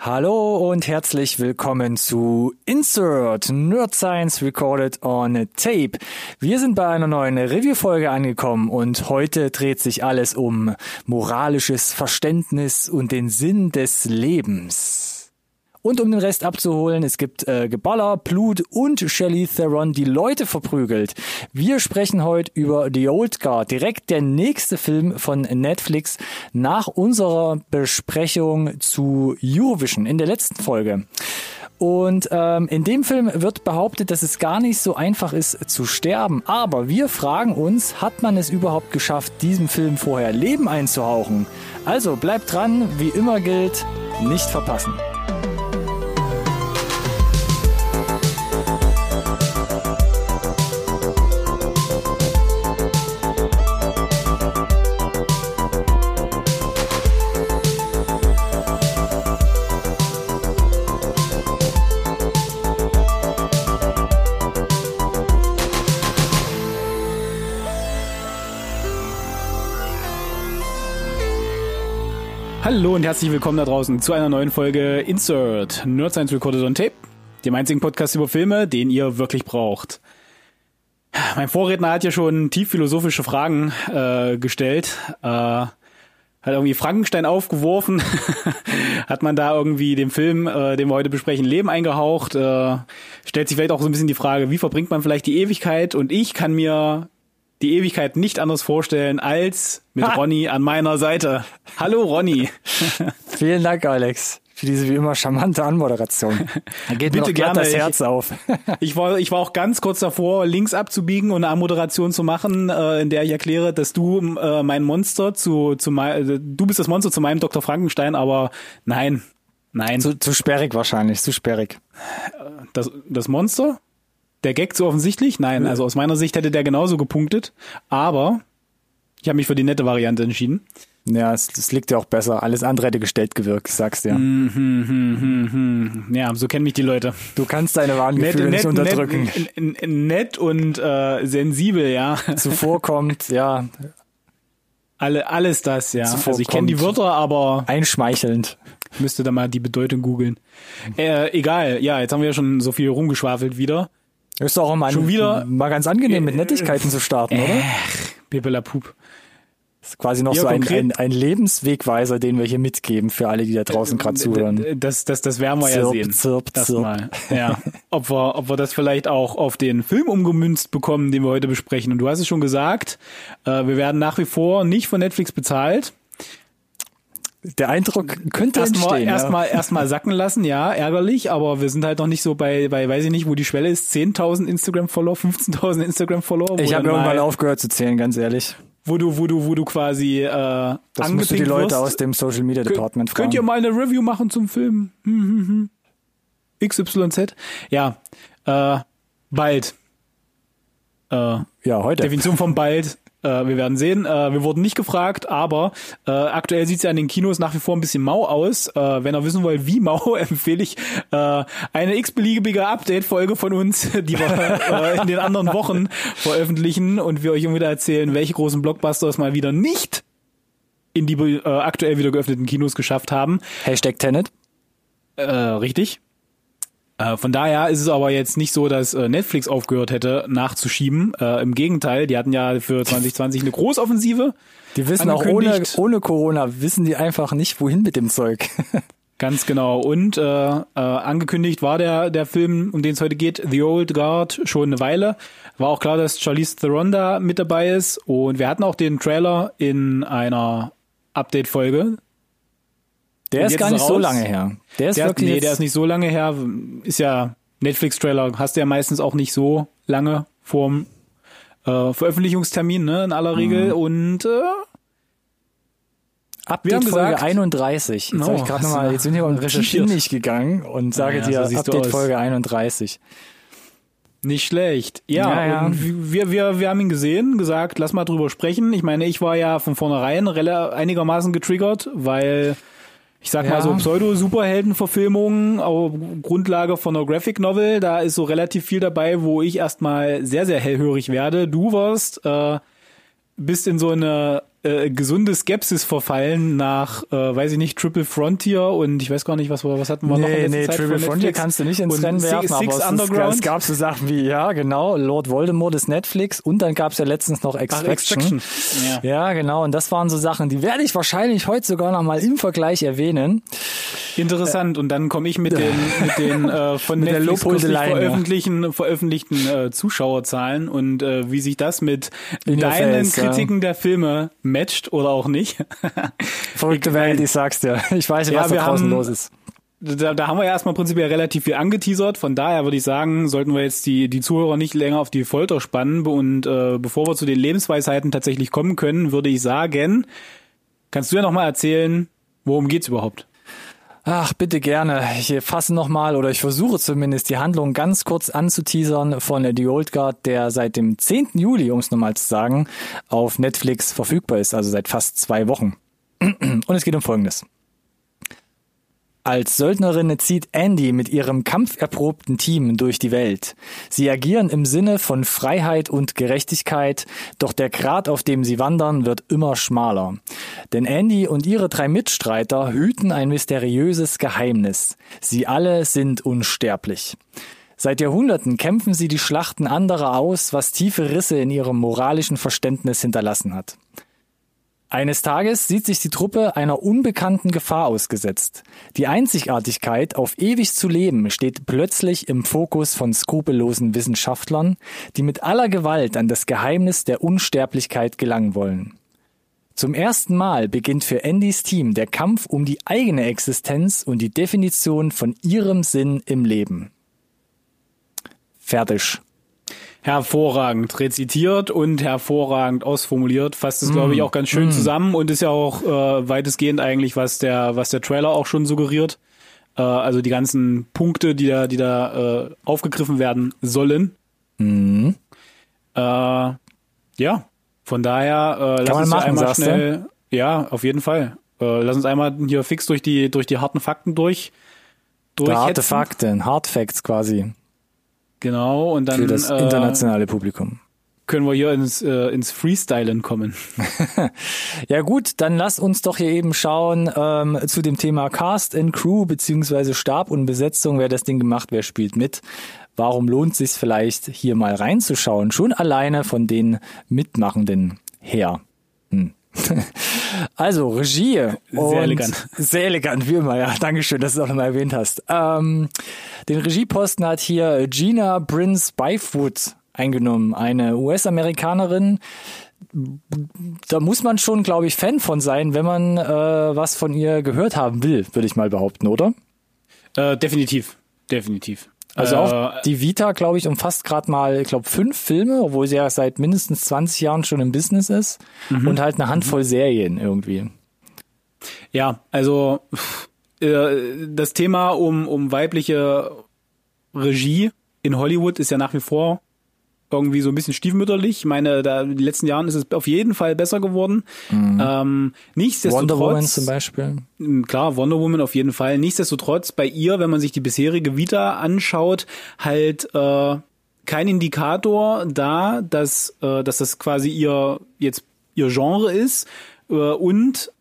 Hallo und herzlich willkommen zu Insert Nerd Science Recorded on Tape. Wir sind bei einer neuen Review-Folge angekommen und heute dreht sich alles um moralisches Verständnis und den Sinn des Lebens. Und um den Rest abzuholen, es gibt äh, Geballer, Blut und Shelley Theron, die Leute verprügelt. Wir sprechen heute über The Old Guard, direkt der nächste Film von Netflix nach unserer Besprechung zu Eurovision in der letzten Folge. Und ähm, in dem Film wird behauptet, dass es gar nicht so einfach ist zu sterben. Aber wir fragen uns, hat man es überhaupt geschafft, diesem Film vorher Leben einzuhauchen? Also bleibt dran, wie immer gilt, nicht verpassen. Hallo und herzlich willkommen da draußen zu einer neuen Folge Insert Nerd Science Recorded on Tape, dem einzigen Podcast über Filme, den ihr wirklich braucht. Mein Vorredner hat ja schon tief philosophische Fragen äh, gestellt. Äh, hat irgendwie Frankenstein aufgeworfen, hat man da irgendwie dem Film, äh, den wir heute besprechen, Leben eingehaucht, äh, stellt sich vielleicht auch so ein bisschen die Frage, wie verbringt man vielleicht die Ewigkeit? Und ich kann mir die Ewigkeit nicht anders vorstellen als mit ha. Ronny an meiner Seite. Hallo Ronny. Vielen Dank, Alex, für diese wie immer charmante Anmoderation. Da geht Bitte mir gerne das Herz auf. ich war, ich war auch ganz kurz davor, links abzubiegen und eine Anmoderation zu machen, äh, in der ich erkläre, dass du äh, mein Monster zu, zu mein, äh, du bist das Monster zu meinem Dr. Frankenstein, aber nein, nein. Zu, zu sperrig wahrscheinlich, zu sperrig. Das, das Monster? Der Gag so offensichtlich? Nein, also aus meiner Sicht hätte der genauso gepunktet, aber ich habe mich für die nette Variante entschieden. Ja, es, es liegt ja auch besser. Alles andere hätte gestellt gewirkt, sagst du ja. Mm hm, hm, hm. Ja, so kennen mich die Leute. Du kannst deine wahren Gefühle nicht unterdrücken. Nett, nett und äh, sensibel, ja. Zuvorkommt, ja. Alle, alles das, ja. Zuvorkommt. Also ich kenne die Wörter, aber einschmeichelnd. Müsste da mal die Bedeutung googeln. Äh, egal, ja, jetzt haben wir ja schon so viel rumgeschwafelt wieder. Ist doch auch mal, Schon wieder, mal ganz angenehm, mit Nettigkeiten zu starten, äh, oder? Bibela Pup. Das ist quasi noch ja, so ein, ein, ein, Lebenswegweiser, den wir hier mitgeben für alle, die da draußen gerade zuhören. Das, das, das werden wir zirp, ja sehen. Zirp, das zirp. Mal. Ja. ob, wir, ob wir das vielleicht auch auf den Film umgemünzt bekommen, den wir heute besprechen. Und du hast es schon gesagt, äh, wir werden nach wie vor nicht von Netflix bezahlt. Der Eindruck könnte erstmal ja. erstmal erstmal sacken lassen, ja, ärgerlich, aber wir sind halt noch nicht so bei bei weiß ich nicht, wo die Schwelle ist, 10.000 Instagram Follower, 15.000 Instagram Follower. Ich habe irgendwann aufgehört zu zählen, ganz ehrlich. Wo du wo du wo du quasi äh das musst du die Leute wirst. aus dem Social Media Department fragen. Könnt ihr mal eine Review machen zum Film? Hm, hm, hm. XYZ. Ja, äh bald. Äh, ja, heute. Definition von bald. Äh, wir werden sehen. Äh, wir wurden nicht gefragt, aber äh, aktuell sieht es ja in den Kinos nach wie vor ein bisschen mau aus. Äh, wenn ihr wissen wollt, wie mau, empfehle ich äh, eine x-beliebige Update-Folge von uns, die wir äh, in den anderen Wochen veröffentlichen und wir euch immer wieder erzählen, welche großen Blockbusters mal wieder nicht in die aktuell wieder geöffneten Kinos geschafft haben. Hashtag Tenet. Äh, richtig. Äh, von daher ist es aber jetzt nicht so, dass äh, Netflix aufgehört hätte nachzuschieben. Äh, Im Gegenteil, die hatten ja für 2020 eine Großoffensive. Die wissen auch ohne, ohne Corona, wissen die einfach nicht, wohin mit dem Zeug. Ganz genau. Und äh, äh, angekündigt war der, der Film, um den es heute geht, The Old Guard, schon eine Weile. War auch klar, dass Charlize Theron da mit dabei ist. Und wir hatten auch den Trailer in einer Update-Folge. Der ist gar nicht so lange her. Der ist der, wirklich. Nee, der ist nicht so lange her. Ist ja Netflix-Trailer, hast du ja meistens auch nicht so lange vorm äh, Veröffentlichungstermin, ne, in aller Regel. Mhm. Und äh, Update wir haben Folge gesagt, 31. Jetzt, no, ich grad noch mal, jetzt sind wir mal recherchiert nicht gegangen und sage ja, dir so Update Folge 31. Nicht schlecht. Ja, ja, ja. Und wir, wir, wir haben ihn gesehen, gesagt, lass mal drüber sprechen. Ich meine, ich war ja von vornherein einigermaßen getriggert, weil ich sag ja. mal so Pseudo-Superhelden-Verfilmungen auf Grundlage von einer Graphic Novel. Da ist so relativ viel dabei, wo ich erstmal sehr, sehr hellhörig werde. Du warst, äh, bist in so eine äh, gesunde Skepsis verfallen nach, äh, weiß ich nicht, Triple Frontier und ich weiß gar nicht, was, was hatten wir nee, noch in Nee, Zeit Triple Frontier kannst du nicht ins Rennen werfen, Six, aber Underground. Es, gab so Sachen wie, ja genau, Lord Voldemort ist Netflix und dann gab es ja letztens noch Extraction. Ach, Extraction. Ja. ja, genau, und das waren so Sachen, die werde ich wahrscheinlich heute sogar noch mal im Vergleich erwähnen. Interessant. Und dann komme ich mit den, mit den äh, von mit Netflix kürzlich veröffentlichen, ja. veröffentlichten äh, Zuschauerzahlen und äh, wie sich das mit In deinen Face, Kritiken ja. der Filme matcht oder auch nicht. Verrückte Welt, ich sag's dir. Ich weiß nicht, Ja, was da wir draußen haben- los ist. Da, da haben wir ja erstmal prinzipiell relativ viel angeteasert. Von daher würde ich sagen, sollten wir jetzt die, die Zuhörer nicht länger auf die Folter spannen. Und äh, bevor wir zu den Lebensweisheiten tatsächlich kommen können, würde ich sagen, kannst du ja nochmal erzählen, worum geht's überhaupt? Ach, bitte gerne. Ich fasse nochmal oder ich versuche zumindest die Handlung ganz kurz anzuteasern von The Old Guard, der seit dem 10. Juli, um es nochmal zu sagen, auf Netflix verfügbar ist, also seit fast zwei Wochen. Und es geht um Folgendes. Als Söldnerin zieht Andy mit ihrem kampferprobten Team durch die Welt. Sie agieren im Sinne von Freiheit und Gerechtigkeit, doch der Grat, auf dem sie wandern, wird immer schmaler. Denn Andy und ihre drei Mitstreiter hüten ein mysteriöses Geheimnis. Sie alle sind unsterblich. Seit Jahrhunderten kämpfen sie die Schlachten anderer aus, was tiefe Risse in ihrem moralischen Verständnis hinterlassen hat. Eines Tages sieht sich die Truppe einer unbekannten Gefahr ausgesetzt. Die Einzigartigkeit, auf ewig zu leben, steht plötzlich im Fokus von skrupellosen Wissenschaftlern, die mit aller Gewalt an das Geheimnis der Unsterblichkeit gelangen wollen. Zum ersten Mal beginnt für Andys Team der Kampf um die eigene Existenz und die Definition von ihrem Sinn im Leben. Fertig. Hervorragend rezitiert und hervorragend ausformuliert. Fasst es, glaube ich, auch ganz schön zusammen und ist ja auch äh, weitestgehend eigentlich, was der, was der Trailer auch schon suggeriert. Äh, also die ganzen Punkte, die da, die da äh, aufgegriffen werden sollen. Mhm. Äh, ja, von daher äh, lass man uns machen, einmal sagst du? schnell. Ja, auf jeden Fall. Äh, lass uns einmal hier fix durch die durch die harten Fakten durch. Harte durchhetzen. Fakten, Hard Facts quasi Genau, und dann für das äh, internationale Publikum. können wir hier ins, äh, ins Freestylen kommen. Ja gut, dann lass uns doch hier eben schauen ähm, zu dem Thema Cast and Crew beziehungsweise Stab und Besetzung, wer das Ding gemacht, wer spielt mit. Warum lohnt sich vielleicht hier mal reinzuschauen? Schon alleine von den Mitmachenden her. Hm. Also Regie. und- elegant. Sehr elegant, wie immer, ja. Dankeschön, dass du es auch nochmal erwähnt hast. Ähm, den Regieposten hat hier Gina Prince Byfoot eingenommen, eine US-Amerikanerin, da muss man schon, glaube ich, Fan von sein, wenn man äh, was von ihr gehört haben will, würde ich mal behaupten, oder? Äh, definitiv, definitiv. Also äh, auch die Vita, glaube ich, umfasst gerade mal, ich glaube, fünf Filme, obwohl sie ja seit mindestens 20 Jahren schon im Business ist und halt eine Handvoll Serien irgendwie. Ja, also äh, das Thema um, um weibliche Regie in Hollywood ist ja nach wie vor irgendwie so ein bisschen stiefmütterlich. Ich meine, da in den letzten Jahren ist es auf jeden Fall besser geworden. Ähm, nichtsdestotrotz, Wonder Woman zum Beispiel. Mm, Klar, Wonder Woman auf jeden Fall. Nichtsdestotrotz bei ihr, wenn man sich die bisherige Vita anschaut, halt äh, kein Indikator da, dass, äh, dass das quasi ihr jetzt ihr Genre ist äh, und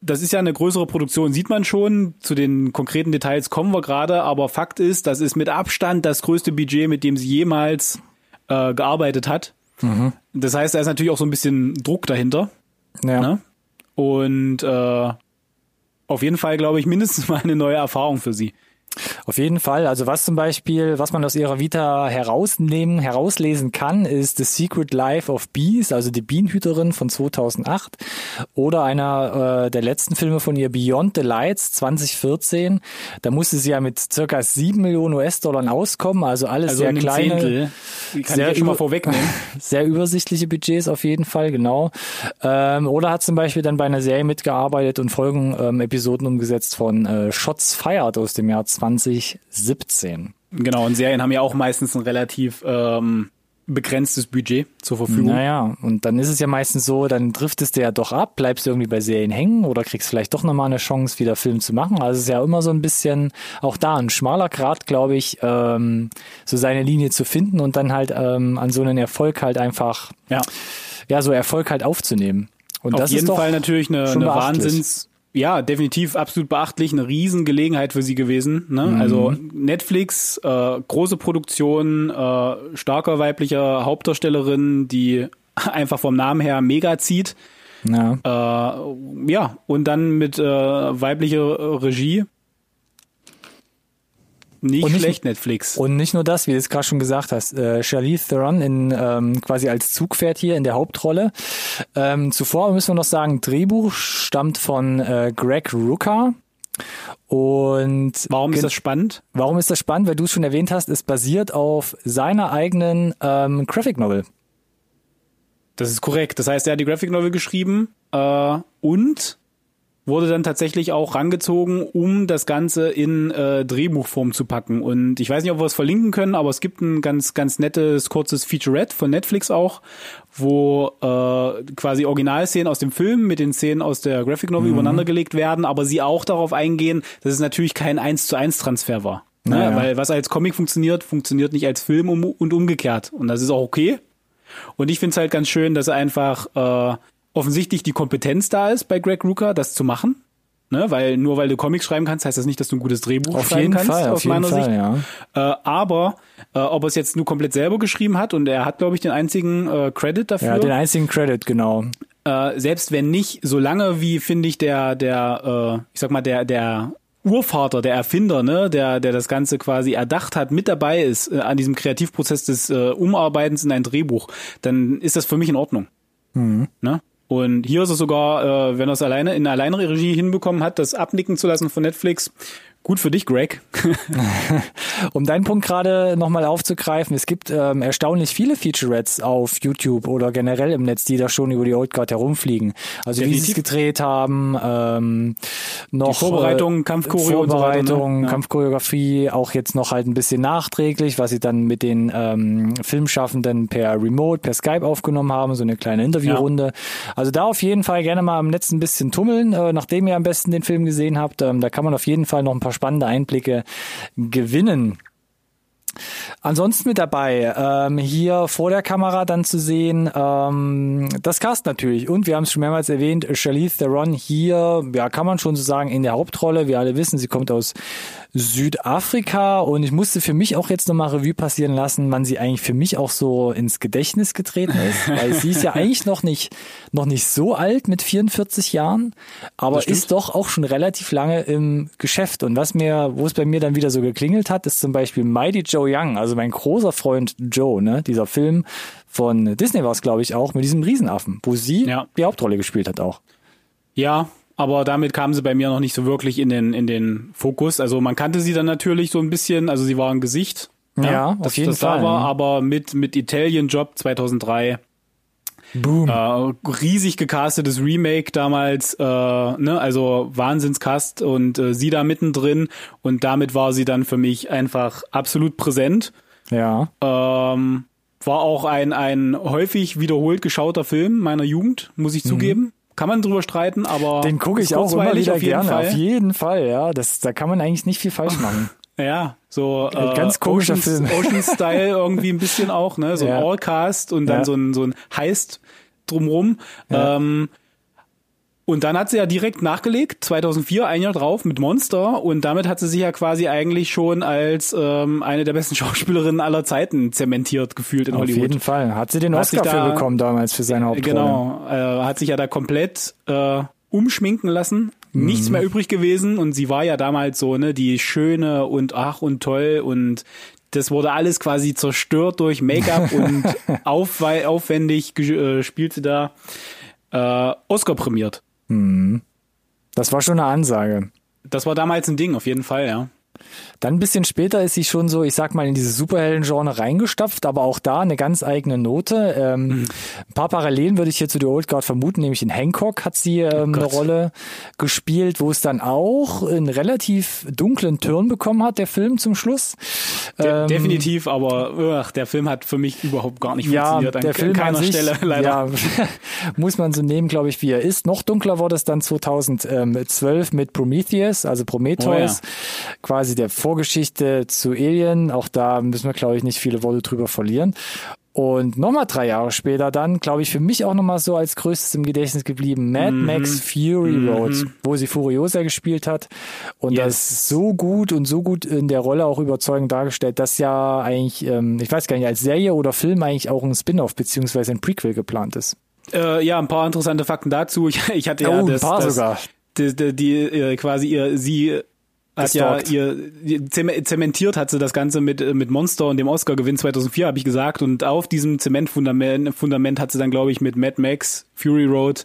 das ist ja eine größere Produktion, sieht man schon. Zu den konkreten Details kommen wir gerade, aber Fakt ist, das ist mit Abstand das größte Budget, mit dem sie jemals äh, gearbeitet hat. Das heißt, da ist natürlich auch so ein bisschen Druck dahinter. Ja. Ne? Und äh, auf jeden Fall, glaube ich, mindestens mal eine neue Erfahrung für sie. Auf jeden Fall. Also was zum Beispiel, was man aus ihrer Vita herausnehmen, herauslesen kann, ist The Secret Life of Bees, also die Bienenhüterin von 2008 oder einer äh, der letzten Filme von ihr, Beyond the Lights 2014. Da musste sie ja mit circa 7 Millionen US-Dollar auskommen, also alles Also sehr ein kleine, Zehntel. Die kann sehr ich ja schon mal vorwegnehmen. sehr übersichtliche Budgets auf jeden Fall, genau. Ähm, oder hat zum Beispiel dann bei einer Serie mitgearbeitet und Folgen, ähm, Episoden umgesetzt von äh, Shots Fired aus dem Jahr 2017. Genau, und Serien haben ja auch meistens ein relativ ähm, begrenztes Budget zur Verfügung. Naja, und dann ist es ja meistens so, dann driftest du ja doch ab, bleibst du irgendwie bei Serien hängen oder kriegst vielleicht doch nochmal eine Chance, wieder Film zu machen. Also es ist ja immer so ein bisschen, auch da ein schmaler Grad, glaube ich, ähm, so seine Linie zu finden und dann halt ähm, an so einen Erfolg halt einfach, Ja. ja, so Erfolg halt aufzunehmen. Und Auf das jeden Fall natürlich eine, eine. Wahnsinns, ja, definitiv absolut beachtlich, eine Riesengelegenheit für sie gewesen. Ne? Mhm. Also Netflix, äh, große Produktion, äh, starker weiblicher Hauptdarstellerin, die einfach vom Namen her mega zieht. Ja. Äh, ja, und dann mit äh, weiblicher Regie. Nicht, Und nicht- schlecht, Netflix. Und nicht nur das, wie du es gerade schon gesagt hast, äh, Charlize Theron in ähm, quasi als Zugpferd hier in der Hauptrolle. Ähm, zuvor müssen wir noch sagen, Drehbuch stammt von äh, Greg Rucka. Und Warum ist das spannend? warum ist das spannend? Weil du es schon erwähnt hast, es basiert auf seiner eigenen ähm, Graphic Novel. Das ist korrekt. Das heißt, er hat die Graphic Novel geschrieben äh, und wurde dann tatsächlich auch rangezogen, um das Ganze in äh, Drehbuchform zu packen. Und ich weiß nicht, ob wir es verlinken können, aber es gibt ein ganz, ganz nettes, kurzes Featurette von Netflix auch, wo äh, quasi Originalszenen aus dem Film mit den Szenen aus der Graphic Novel übereinander gelegt werden, aber sie auch darauf eingehen, dass es natürlich kein 1 zu 1 Transfer war. Ne? Naja. Weil was als Comic funktioniert, funktioniert nicht als Film um, und umgekehrt. Und das ist auch okay. Und ich finde es halt ganz schön, dass einfach äh, offensichtlich die Kompetenz da ist bei Greg Rucka, das zu machen. Ne? Weil nur weil du Comics schreiben kannst, heißt das nicht, dass du ein gutes Drehbuch Auf schreiben jeden kannst, Fall, aus auf jeden meiner Fall, Sicht. ja. Äh, aber äh, ob er es jetzt nur komplett selber geschrieben hat und er hat, glaube ich, den einzigen äh, Credit dafür. Ja, den einzigen Credit, genau. äh, selbst wenn nicht, solange wie finde ich der, der, äh, ich sag mal, der, der Urvater, der Erfinder, ne, der, der das Ganze quasi erdacht hat, mit dabei ist äh, an diesem Kreativprozess des äh, Umarbeitens in ein Drehbuch, dann ist das für mich in Ordnung. Ne? Und hier ist es sogar, äh, wenn er es alleine in alleine Regie hinbekommen hat, das abnicken zu lassen von Netflix. Gut für dich, Greg. Um deinen Punkt gerade nochmal aufzugreifen, es gibt ähm, erstaunlich viele Featurettes auf YouTube oder generell im Netz, die da schon über die Old Guard herumfliegen. Also wie sie es Definitiv. gedreht haben, ähm, noch Die Vorbereitung, äh, Kampfchoreo und so weiter, ne? Vorbereitung, Ja. Kampfchoreografie, auch jetzt noch halt ein bisschen nachträglich, was sie dann mit den ähm, Filmschaffenden per Remote, per Skype aufgenommen haben, so eine kleine Interviewrunde. Also da auf jeden Fall gerne mal am Netz ein bisschen tummeln, äh, nachdem ihr am besten den Film gesehen habt. Ähm, da kann man auf jeden Fall noch ein paar spannende Einblicke gewinnen. Ansonsten mit dabei, ähm, hier vor der Kamera dann zu sehen, ähm, das Cast natürlich. Und wir haben es schon mehrmals erwähnt, Charlize Theron hier, ja, kann man schon so sagen, in der Hauptrolle. Wir alle wissen, sie kommt aus Südafrika und ich musste für mich auch jetzt nochmal Revue passieren lassen, wann sie eigentlich für mich auch so ins Gedächtnis getreten ist, weil sie ist ja eigentlich noch nicht, noch nicht so alt mit 44 Jahren, aber ist doch auch schon relativ lange im Geschäft. Und was mir, wo es bei mir dann wieder so geklingelt hat, ist zum Beispiel Mighty Joe Young, also mein großer Freund Joe, ne, dieser Film von Disney war es, glaube ich, auch, mit diesem Riesenaffen, wo sie Ja. die Hauptrolle gespielt hat auch. Ja, aber damit kamen sie bei mir noch nicht so wirklich in den, in den Fokus. Also man kannte sie dann natürlich so ein bisschen, also sie war ein Gesicht. Ja, auf das, jeden das Fall, Da war, ne? aber mit, mit Italian Job 2003 Boom. äh, riesig gecastetes Remake damals, äh, ne, also Wahnsinnscast und äh, sie da mittendrin und damit war sie dann für mich einfach absolut präsent. Ja. Ähm, war auch ein, ein häufig wiederholt geschauter Film meiner Jugend, muss ich zugeben. Kann man drüber streiten, aber Mhm. Den gucke ich auch immer wieder auf jeden gerne. Fall. Auf jeden Fall, ja. Das, da kann man eigentlich nicht viel falsch machen. Ja, so äh, ganz komischer Oceans, Film. Ocean Style irgendwie ein bisschen auch, ne? So ein Ja. Allcast und dann Ja. so ein so ein Heist drumrum. Ja. Ähm, und dann hat sie ja direkt nachgelegt, 2004, ein Jahr drauf, mit Monster. Und damit hat sie sich ja quasi eigentlich schon als ähm, eine der besten Schauspielerinnen aller Zeiten zementiert gefühlt in Auf Hollywood. jeden Fall. Hat sie den Hat Oscar da- für bekommen damals für seine Hauptrolle. Genau, äh, hat sich ja da komplett äh, umschminken lassen. Nichts Mhm. mehr übrig gewesen und sie war ja damals so, ne, die schöne und ach und toll und das wurde alles quasi zerstört durch Make-up und aufwei- aufwendig äh, spielte da äh, Oscar prämiert. Das war schon eine Ansage. Das war damals ein Ding, auf jeden Fall, ja. Dann ein bisschen später ist sie schon so, ich sag mal, in dieses Superhelden-Genre reingestopft, aber auch da eine ganz eigene Note. Ähm, Ein paar Parallelen würde ich hier zu The Old Guard vermuten, nämlich in Hancock hat sie ähm, eine Gott. Rolle gespielt, wo es dann auch einen relativ dunklen Turn bekommen hat, der Film zum Schluss. De Ähm, definitiv, aber ugh, der Film hat für mich überhaupt gar nicht Ja, funktioniert an der Film keiner an sich, Stelle leider. Ja, muss man so nehmen, glaube ich, wie er ist. Noch dunkler wurde es dann 2012 mit Prometheus, also Prometheus, quasi der Vorgeschichte zu Alien. Auch da müssen wir, glaube ich, nicht viele Worte drüber verlieren. Und nochmal drei Jahre später dann, glaube ich, für mich auch nochmal so als größtes im Gedächtnis geblieben, Mad Mhm. Max Fury Mhm. Road, wo sie Furiosa gespielt hat. Und Yes. das so gut und so gut in der Rolle auch überzeugend dargestellt, dass ja eigentlich, ähm, ich weiß gar nicht, als Serie oder Film eigentlich auch ein Spin-off beziehungsweise ein Prequel geplant ist. Äh, ja, ein paar interessante Fakten dazu. Ich, ich hatte ja oh, das, ein paar das, die, die äh, quasi ihr sie hat ja Gestalkt. ihr die- zem- zementiert hat sie das Ganze mit äh, mit Monster und dem Oscar-Gewinn 2004 habe ich gesagt und auf diesem Zementfundament Fundament hat sie dann glaube ich mit Mad Max Fury Road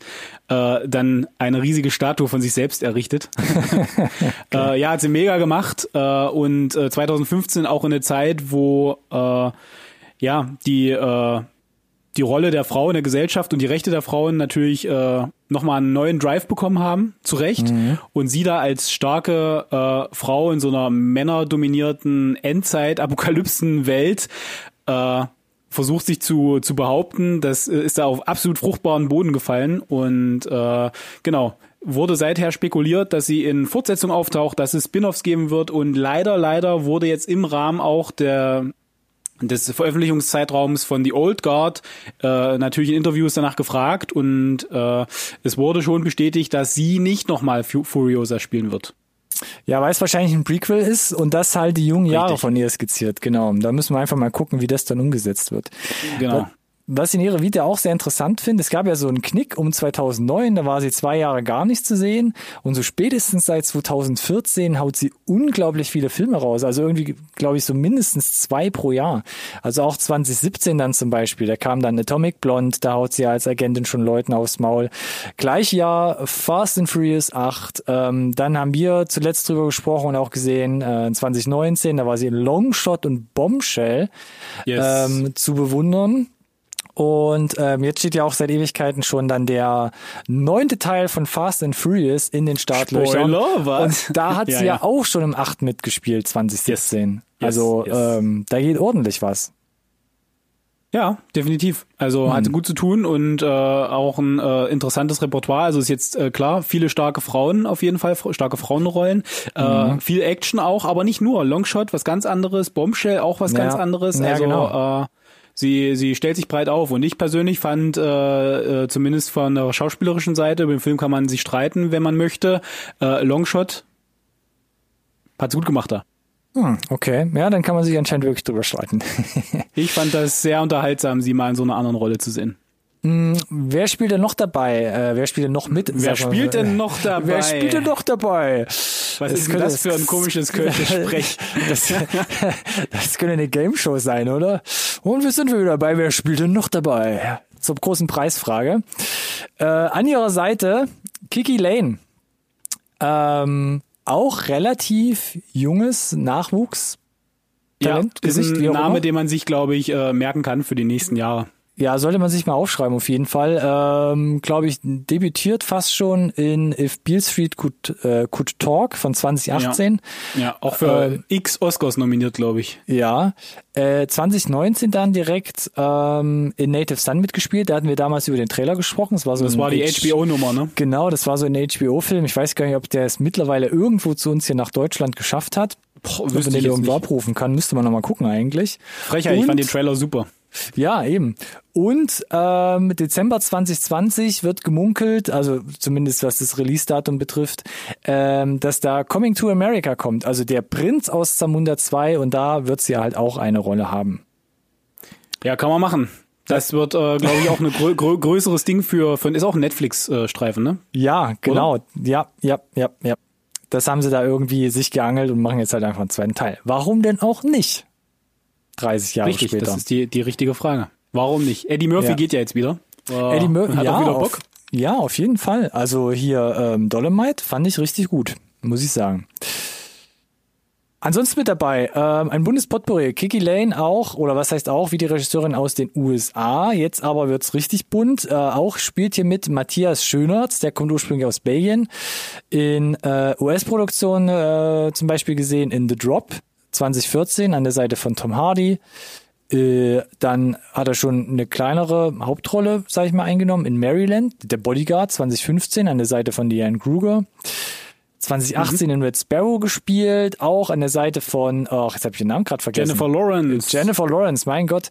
äh, dann eine riesige Statue von sich selbst errichtet. äh, ja, hat sie mega gemacht äh, und äh, 2015 auch in eine Zeit, wo äh, ja die äh, die Rolle der Frau in der Gesellschaft und die Rechte der Frauen natürlich äh, nochmal einen neuen Drive bekommen haben, zu Recht. Und sie da als starke äh, Frau in so einer männerdominierten Endzeit-Apokalypsen-Welt äh, versucht sich zu, zu behaupten. Das äh, ist da auf absolut fruchtbaren Boden gefallen. Und äh, genau, wurde seither spekuliert, dass sie in Fortsetzung auftaucht, dass es Spin-offs geben wird. Und leider, leider wurde jetzt im Rahmen auch der des Veröffentlichungszeitraums von The Old Guard äh, natürlich in Interviews danach gefragt und äh, es wurde schon bestätigt, dass sie nicht nochmal Fu Furiosa spielen wird. Ja, weil es wahrscheinlich ein Prequel ist und das halt die jungen Jahre Richtig. von ihr skizziert. Genau. Da müssen wir einfach mal gucken, wie das dann umgesetzt wird. Genau. Was ich in ihrer Vita auch sehr interessant finde, es gab ja so einen Knick um 2009, da war sie zwei Jahre gar nicht zu sehen und so spätestens seit 2014 haut sie unglaublich viele Filme raus, also irgendwie, glaube ich, so mindestens zwei pro Jahr. Also auch 2017 dann zum Beispiel, da kam dann Atomic Blonde, da haut sie als Agentin schon Leuten aufs Maul. Gleich Jahr Fast and Furious 8, ähm, dann haben wir zuletzt drüber gesprochen und auch gesehen, äh, 2019, da war sie in Longshot und Bombshell Yes. ähm, zu bewundern. Und ähm, jetzt steht ja auch seit Ewigkeiten schon dann der neunte Teil von Fast and Furious in den Startlöchern. Spoiler, was? Und da hat Ja, sie ja, ja. auch schon im 8 mitgespielt, 2017. Yes. Also Yes. Ähm, da geht ordentlich was. Ja, definitiv. Also hatte gut zu tun und äh, auch ein äh, interessantes Repertoire. Also ist jetzt äh, klar, viele starke Frauen auf jeden Fall, starke Frauenrollen, äh, viel Action auch, aber nicht nur. Longshot, was ganz anderes, Bombshell auch was Ja. ganz anderes. Ja, also genau. äh, sie sie stellt sich breit auf und ich persönlich fand äh, äh, zumindest von der schauspielerischen Seite, über den Film kann man sich streiten, wenn man möchte. Äh, Longshot hat's gut gemacht da. Hm, okay, ja, dann kann man sich anscheinend wirklich drüber streiten. Ich fand das sehr unterhaltsam, sie mal in so einer anderen Rolle zu sehen. Wer spielt denn noch dabei? Äh, wer spielt denn noch mit? Wer spielt denn äh, noch dabei? Wer spielt denn noch dabei? Was Das ist denn das für ein komisches Kölsches Sprech? Das, das könnte eine Gameshow sein, oder? Und wir sind wieder dabei. Wer spielt denn noch dabei? Zur großen Preisfrage. Äh, an ihrer Seite Kiki Lane. Ähm, auch relativ junges Nachwuchs. Ja, Talent, ist Gesicht, wie ein Name, den man sich, glaube ich, äh, merken kann für die nächsten Jahre. Ja, sollte man sich mal aufschreiben auf jeden Fall. Ähm, Glaube ich, debütiert fast schon in If Beale Street Could, äh, Could Talk von 2018. Ja, auch für Ähm, X Oscars nominiert, glaube ich. Ja, äh, 2019 dann direkt ähm, in Native Son mitgespielt. Da hatten wir damals über den Trailer gesprochen. Das war so Das war die HBO-Nummer, ne? Genau, das war so ein HBO-Film. Ich weiß gar nicht, ob der es mittlerweile irgendwo zu uns hier nach Deutschland geschafft hat. Boah, Ob man den irgendwo abrufen kann, müsste man nochmal gucken eigentlich. Frechheit, ich fand den Trailer super. Ja, eben. Und ähm, Dezember 2020 wird gemunkelt, also zumindest was das Release-Datum betrifft, ähm, dass da Coming to America kommt. Also der Prinz aus Zamunda 2 und da wird sie halt auch eine Rolle haben. Ja, kann man machen. Das wird, äh, glaube ich, auch ein grö grö größeres Ding für, für ist auch ein Netflix-Streifen, ne? Ja, genau. Ja, ja, ja, ja. Das haben sie da irgendwie sich geangelt und machen jetzt halt einfach einen zweiten Teil. Warum denn auch nicht? 30 Jahre Richtig, später. das ist die, die richtige Frage. Warum nicht? Eddie Murphy Ja. geht ja jetzt wieder. Äh, Eddie Murphy, hat ja, auch wieder auf, Bock. ja, auf jeden Fall. Also hier ähm, Dolomite fand ich richtig gut, muss ich sagen. Ansonsten mit dabei ähm, ein Bundespotpourri, Kiki Lane auch, oder was heißt auch, wie die Regisseurin aus den USA. Jetzt aber wird's richtig bunt. Äh, auch spielt hier mit Matthias Schönertz, der kommt ursprünglich aus Belgien. In äh, US-Produktionen äh, zum Beispiel gesehen in The Drop 2014 an der Seite von Tom Hardy. Äh, dann hat er schon eine kleinere Hauptrolle, sage ich mal, eingenommen in Maryland, der Bodyguard 2015 an der Seite von Diane Kruger. 2018 mhm. in Red Sparrow gespielt, auch an der Seite von, ach, jetzt habe ich den Namen gerade vergessen. Jennifer Lawrence. Jennifer Lawrence, mein Gott.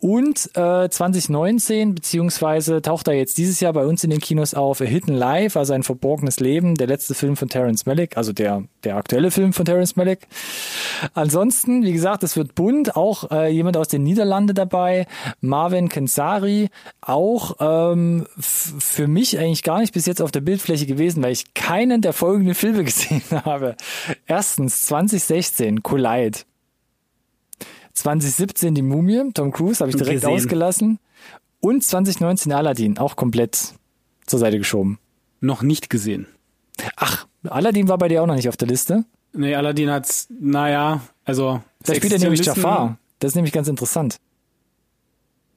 Und äh, 2019, beziehungsweise taucht er jetzt dieses Jahr bei uns in den Kinos auf, A Hidden Life, also ein verborgenes Leben, der letzte Film von Terence Malick, also der, der aktuelle Film von Terence Malick. Ansonsten, wie gesagt, es wird bunt, auch äh, jemand aus den Niederlanden dabei, Marvin Kensari, auch ähm, für mich eigentlich gar nicht bis jetzt auf der Bildfläche gewesen, weil ich keinen der folgenden Filme Filme gesehen habe. Erstens 2016 Collide. 2017 die Mumie, Tom Cruise, habe ich direkt gesehen. ausgelassen. Und 2019 Aladdin, auch komplett zur Seite geschoben. Noch nicht gesehen. Ach, Aladdin war bei dir auch noch nicht auf der Liste? Nee, Aladdin hat's, naja, also. Da spielt er nämlich Jafar. Das ist nämlich ganz interessant.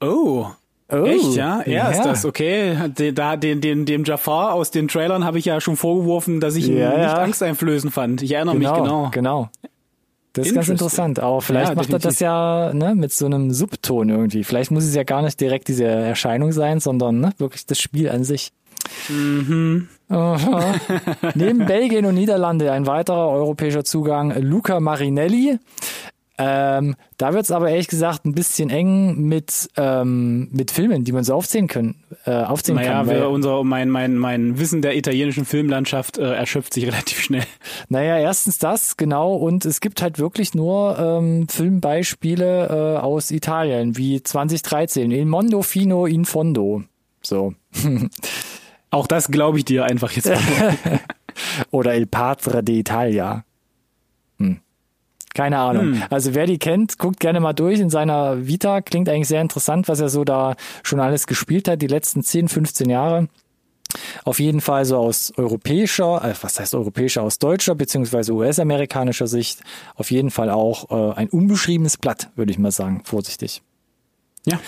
Oh, Oh, Echt, ja? Er ja. ist das, okay. Da, den, den, dem Jafar aus den Trailern habe ich ja schon vorgeworfen, dass ich ihn ja, nicht ja. angsteinflößend fand. Ich erinnere genau, mich genau. Genau. Das ist ganz interessant. Aber vielleicht ja, macht er das ja ne, mit so einem Subton irgendwie. Vielleicht muss es ja gar nicht direkt diese Erscheinung sein, sondern ne, wirklich das Spiel an sich. Mhm. Neben Belgien und Niederlande ein weiterer europäischer Zugang, Luca Marinelli. Ähm, da wird's aber ehrlich gesagt ein bisschen eng mit, ähm, mit Filmen, die man so aufzählen können, äh, aufzählen naja, kann. Naja, unser, mein, mein, mein Wissen der italienischen Filmlandschaft äh, erschöpft sich relativ schnell. Naja, erstens das, genau, und es gibt halt wirklich nur ähm, Filmbeispiele äh, aus Italien, wie 2013, Il Mondo Fino in Fondo. So. Auch das glaube ich dir einfach jetzt. Oder Il Padre d'Italia. Hm. Keine Ahnung. Hm. Also wer die kennt, guckt gerne mal durch in seiner Vita. Klingt eigentlich sehr interessant, was er so da schon alles gespielt hat, die letzten 10, 15 Jahre. Auf jeden Fall so aus europäischer, äh, was heißt europäischer, aus deutscher beziehungsweise US-amerikanischer Sicht auf jeden Fall auch äh, ein unbeschriebenes Blatt, würde ich mal sagen, vorsichtig. Ja.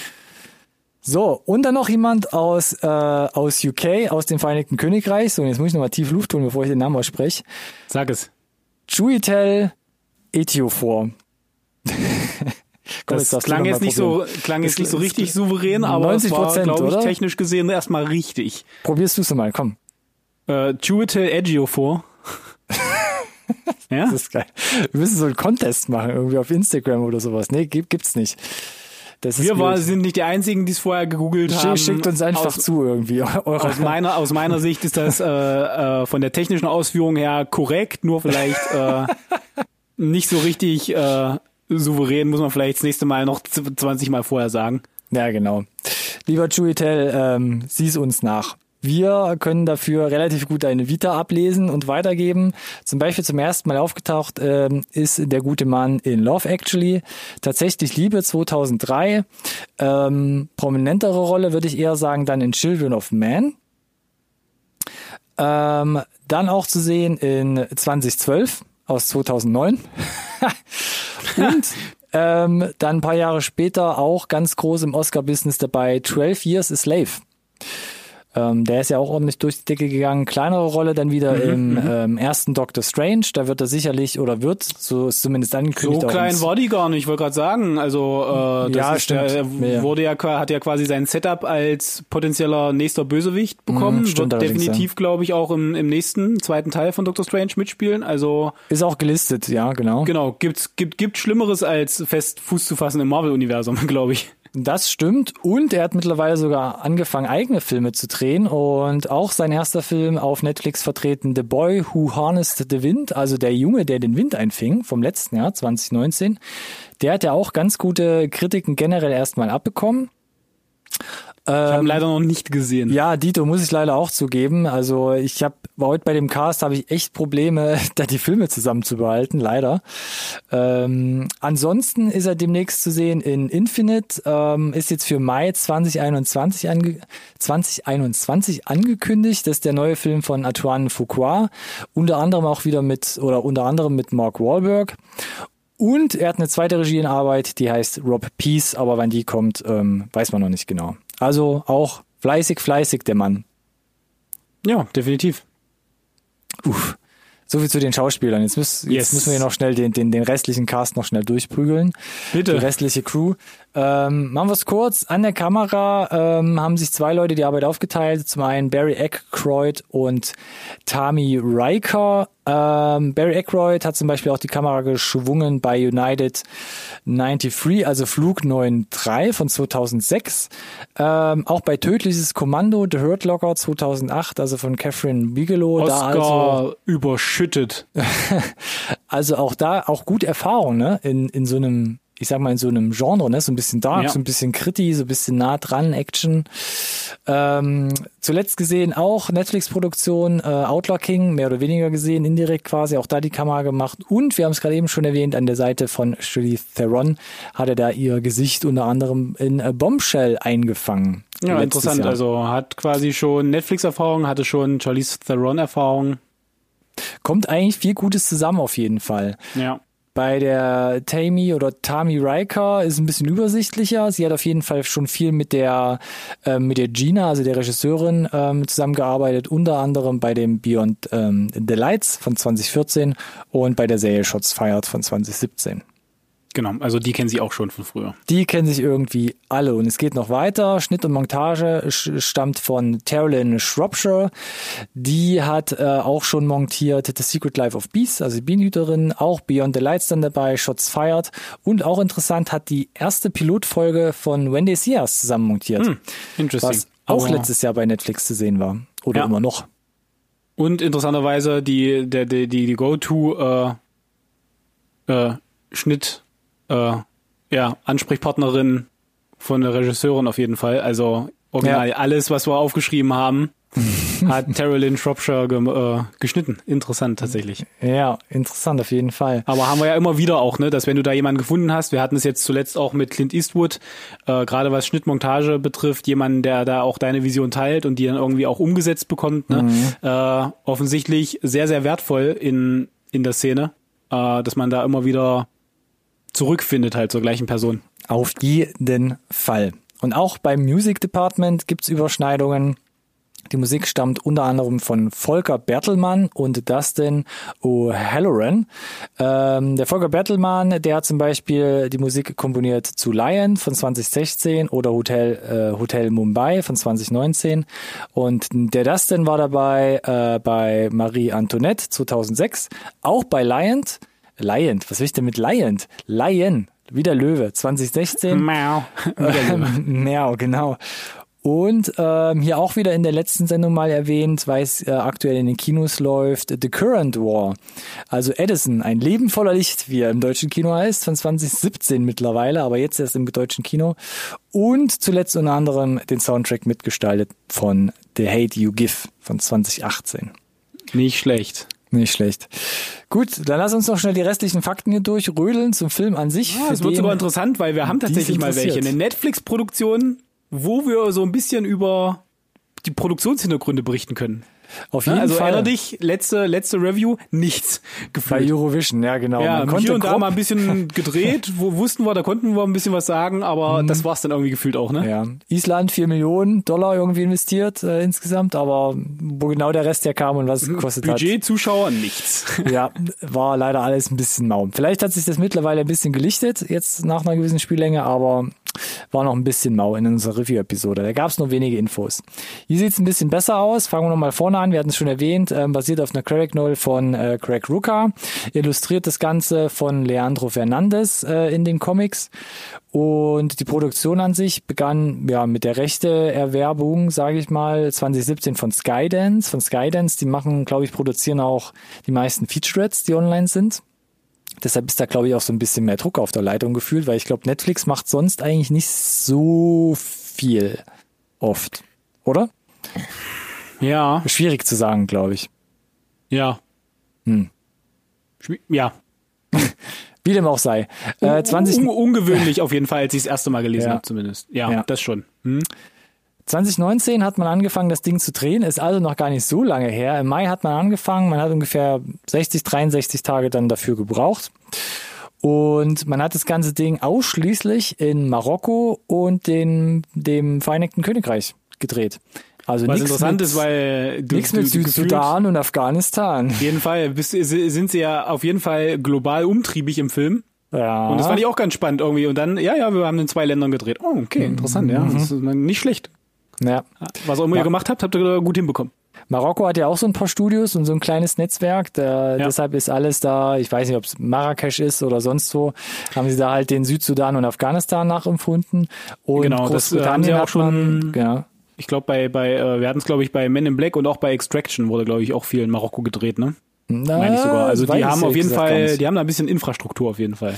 So, und dann noch jemand aus, äh, aus UK, aus dem Vereinigten Königreich. So, jetzt muss ich nochmal tief Luft holen, bevor ich den Namen ausspreche. Sag es. Juitel Ethiofor. Komm, das jetzt klang jetzt nicht so, klang jetzt nicht so richtig souverän, aber es war, glaube ich, oder? technisch gesehen erstmal richtig. Probierst du es mal, komm. Äh, Juitel Ejiofor. ja? Das ist geil. Wir müssen so einen Contest machen, irgendwie auf Instagram oder sowas. Nee, gibt's nicht. wir war, sind nicht die einzigen, die es vorher gegoogelt haben. Schickt uns einfach aus, zu irgendwie. Aus meiner, aus meiner Sicht ist das äh, äh, von der technischen Ausführung her korrekt, nur vielleicht äh, nicht so richtig äh, souverän, muss man vielleicht das nächste Mal noch 20 Mal vorher sagen. Ja, genau. Lieber Chuitel, ähm, sieh's uns nach. Wir können dafür relativ gut eine Vita ablesen und weitergeben. Zum Beispiel zum ersten Mal aufgetaucht ähm, ist der gute Mann in Love Actually. Tatsächlich Liebe 2003. Ähm, prominentere Rolle würde ich eher sagen dann in Children of Man. Ähm, dann auch zu sehen in 2012 aus 2009. und ähm, dann ein paar Jahre später auch ganz groß im Oscar-Business dabei 12 Years a Slave. Ähm, der ist ja auch ordentlich durch die Decke gegangen. Kleinere Rolle dann wieder mhm, im mhm. ähm, ersten Doctor Strange. Da wird er sicherlich oder wird, so ist zumindest angekündigt. So klein war die gar nicht, ich wollte gerade sagen. Also äh, das ja, ist stimmt. Der, wurde ja hat ja quasi sein Setup als potenzieller nächster Bösewicht bekommen. Mhm, stimmt wird definitiv, ja. glaube ich, auch im, im nächsten zweiten Teil von Doctor Strange mitspielen. Also ist auch gelistet, ja, genau. Genau, gibt's gibt gibt Schlimmeres als fest Fuß zu fassen im Marvel-Universum, glaube ich. Das stimmt. Und er hat mittlerweile sogar angefangen, eigene Filme zu drehen. Und auch sein erster Film auf Netflix vertreten, The Boy Who Harnessed the Wind, also der Junge, der den Wind einfing, vom letzten Jahr, 2019. Der hat ja auch ganz gute Kritiken generell erstmal abbekommen. Ich habe ähm, leider noch nicht gesehen. Ja, Dito muss ich leider auch zugeben. Also ich habe heute bei dem Cast habe ich echt Probleme, da die Filme zusammenzubehalten, leider. Ähm, ansonsten ist er demnächst zu sehen in Infinite, ähm, ist jetzt für Mai 2021, ange 2021 angekündigt. Das ist der neue Film von Antoine Fuqua, unter anderem auch wieder mit oder unter anderem mit Mark Wahlberg. Und er hat eine zweite Regie in Arbeit, die heißt Rob Peace, aber wann die kommt, ähm, weiß man noch nicht genau. Also auch fleißig, fleißig der Mann. Ja, definitiv. Uff. So viel zu den Schauspielern. Jetzt, müssen, yes. jetzt müssen wir noch schnell den, den, den restlichen Cast noch schnell durchprügeln. Bitte. Die restliche Crew. Ähm, machen wir es kurz. An der Kamera ähm, haben sich zwei Leute die Arbeit aufgeteilt. Zum einen Barry Aykroyd und Tami Riker. Ähm, Barry Aykroyd hat zum Beispiel auch die Kamera geschwungen bei United 93, also Flug 93 von 2006. Ähm, auch bei Tödliches Kommando, The Hurt Locker 2008, also von Catherine Bigelow. Oscar da also, überschüttet. also auch da, auch gut Erfahrung, ne? In, in so einem ich sag mal, in so einem Genre, ne? so ein bisschen dark, ja. so ein bisschen Kriti, so ein bisschen nah dran, Action. Ähm, zuletzt gesehen auch Netflix-Produktion, äh, Outlaw King, mehr oder weniger gesehen, indirekt quasi, auch da die Kamera gemacht. Und wir haben es gerade eben schon erwähnt, an der Seite von Shirley Theron hat er da ihr Gesicht unter anderem in äh, Bombshell eingefangen. Ja, interessant. Jahr. Also hat quasi schon Netflix-Erfahrung, hatte schon Charlize Theron-Erfahrung. Kommt eigentlich viel Gutes zusammen auf jeden Fall. Ja. Bei der Tammy oder Tami Riker ist ein bisschen übersichtlicher. Sie hat auf jeden Fall schon viel mit der äh, mit der Gina, also der Regisseurin, ähm, zusammengearbeitet, unter anderem bei dem Beyond ähm, the Lights von 2014 und bei der Serie Shots Fired von 2017. Genau, also die kennen sie auch schon von früher. Die kennen sich irgendwie alle und es geht noch weiter. Schnitt und Montage stammt von Terrelyn Shropshire. Die hat äh, auch schon montiert The Secret Life of Bees, also die Bienenhüterin, auch Beyond the Lights dann dabei, Shots Fired und auch interessant hat die erste Pilotfolge von Wendy Sears zusammen montiert. Hm, interesting. Was auch Aber letztes Jahr bei Netflix zu sehen war oder ja. immer noch. Und interessanterweise die der die die, die Go-to äh, äh, Schnitt äh, ja, Ansprechpartnerin von der Regisseurin auf jeden Fall. Also original ja. alles, was wir aufgeschrieben haben, hat Terrelyn Shropshire ge äh, geschnitten. Interessant tatsächlich. Ja, interessant auf jeden Fall. Aber haben wir ja immer wieder auch, ne, dass wenn du da jemanden gefunden hast, wir hatten es jetzt zuletzt auch mit Clint Eastwood, äh, gerade was Schnittmontage betrifft, jemanden, der da auch deine Vision teilt und die dann irgendwie auch umgesetzt bekommt, ne, mhm. äh, offensichtlich sehr, sehr wertvoll in, in der Szene, äh, dass man da immer wieder zurückfindet halt zur gleichen Person. Auf jeden Fall. Und auch beim Music Department gibt's Überschneidungen. Die Musik stammt unter anderem von Volker Bertelmann und Dustin O'Halloran. Ähm, der Volker Bertelmann, der hat zum Beispiel die Musik komponiert zu Lion von 2016 oder Hotel, äh, Hotel Mumbai von 2019. Und der Dustin war dabei äh, bei Marie Antoinette 2006, auch bei Lion Lion, was will ich denn mit Lion? Lion, wieder Löwe, 2016. Miau. Miau, genau. Und ähm, hier auch wieder in der letzten Sendung mal erwähnt, weil es äh, aktuell in den Kinos läuft, The Current War. Also Edison, ein Leben voller Licht, wie er im deutschen Kino heißt, von 2017 mittlerweile, aber jetzt erst im deutschen Kino. Und zuletzt unter anderem den Soundtrack mitgestaltet von The Hate You Give von 2018. Nicht schlecht. Nicht schlecht. Gut, dann lass uns noch schnell die restlichen Fakten hier durchrödeln zum Film an sich. Ja, es wird sogar interessant, weil wir haben tatsächlich mal welche. Eine Netflix-Produktion, wo wir so ein bisschen über die Produktionshintergründe berichten können. Auf jeden also Fall. Also erinnere dich, letzte, letzte Review, nichts gefühlt. Bei Eurovision, ja genau. Ja, Man hier und da mal ein bisschen gedreht, wo wussten wir, da konnten wir ein bisschen was sagen, aber mhm. das war's dann irgendwie gefühlt auch, ne? Ja. Island vier Millionen Dollar irgendwie investiert äh, insgesamt, aber wo genau der Rest herkam und was es gekostet Budget, hat. Budget, Zuschauer, nichts. ja, war leider alles ein bisschen mau. Vielleicht hat sich das mittlerweile ein bisschen gelichtet, jetzt nach einer gewissen Spiellänge, aber war noch ein bisschen mau in unserer Review-Episode. Da gab es nur wenige Infos. Hier sieht es ein bisschen besser aus. Fangen wir nochmal vorne an. Wir hatten es schon erwähnt, ähm, basiert auf einer Craig Novel von äh, Craig Rucker. Illustriert das Ganze von Leandro Fernandez äh, in den Comics. Und die Produktion an sich begann ja mit der Rechte-Erwerbung, sage ich mal, 2017 von Skydance. Von Skydance, die machen, glaube ich, produzieren auch die meisten Featurettes, die online sind. Deshalb ist da, glaube ich, auch so ein bisschen mehr Druck auf der Leitung gefühlt, weil ich glaube, Netflix macht sonst eigentlich nicht so viel oft, oder? Ja. Schwierig zu sagen, glaube ich. Ja. Hm. Ja. Wie dem auch sei. Äh, 20 un ungewöhnlich auf jeden Fall, als ich das erste Mal gelesen ja. habe, zumindest. Ja, ja, das schon. Hm? 2019 hat man angefangen, das Ding zu drehen, ist also noch gar nicht so lange her. Im Mai hat man angefangen, man hat ungefähr 60, 63 Tage dann dafür gebraucht. Und man hat das ganze Ding ausschließlich in Marokko und den, dem Vereinigten Königreich gedreht. Also Was interessant mit, ist, weil du, nichts mit Südsudan und Afghanistan. Auf jeden Fall bist, sind sie ja auf jeden Fall global umtriebig im Film. Ja. Und das fand ich auch ganz spannend irgendwie. Und dann, ja, ja, wir haben in zwei Ländern gedreht. Oh, okay, interessant, mhm. ja. Das ist nicht schlecht. Ja. Was auch immer ihr gemacht habt, habt ihr gut hinbekommen. Marokko hat ja auch so ein paar Studios und so ein kleines Netzwerk. Da, ja. Deshalb ist alles da, ich weiß nicht, ob es Marrakesch ist oder sonst wo, haben sie da halt den Südsudan und Afghanistan nachempfunden. Und genau, das äh, haben sie auch schon, genau. ich glaube, bei, bei äh, wir hatten es, glaube ich, bei Men in Black und auch bei Extraction wurde, glaube ich, auch viel in Marokko gedreht, ne? Na, Meine ich sogar. Also die haben auf jeden Fall, die haben da ein bisschen Infrastruktur auf jeden Fall.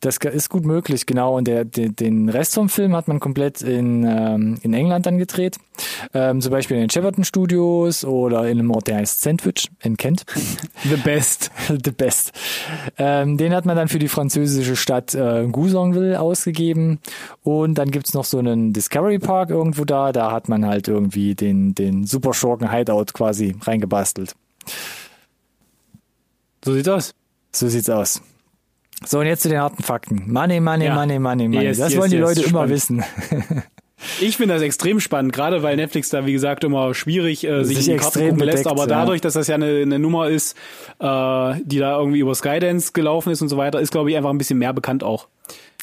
Das ist gut möglich, genau. Und der, der, den Rest vom Film hat man komplett in, ähm, in England dann gedreht. Ähm, zum Beispiel in den Shepperton Studios oder in einem Ort, der heißt Sandwich in Kent. The best. The best. Ähm, den hat man dann für die französische Stadt äh, Gousonville ausgegeben. Und dann gibt's noch so einen Discovery Park irgendwo da. Da hat man halt irgendwie den, den Super Schurken Hideout quasi reingebastelt. So sieht's aus. So sieht's aus. So, und jetzt zu den harten Fakten. Money, money, ja. money, money, money. Yes, das yes, wollen die yes, Leute immer wissen. Ich finde das extrem spannend, gerade weil Netflix da, wie gesagt, immer schwierig äh, sich, sich in die Karten gucken lässt. Aber dadurch, dass das ja eine, eine Nummer ist, äh, die da irgendwie über Skydance gelaufen ist und so weiter, ist, glaube ich, einfach ein bisschen mehr bekannt auch.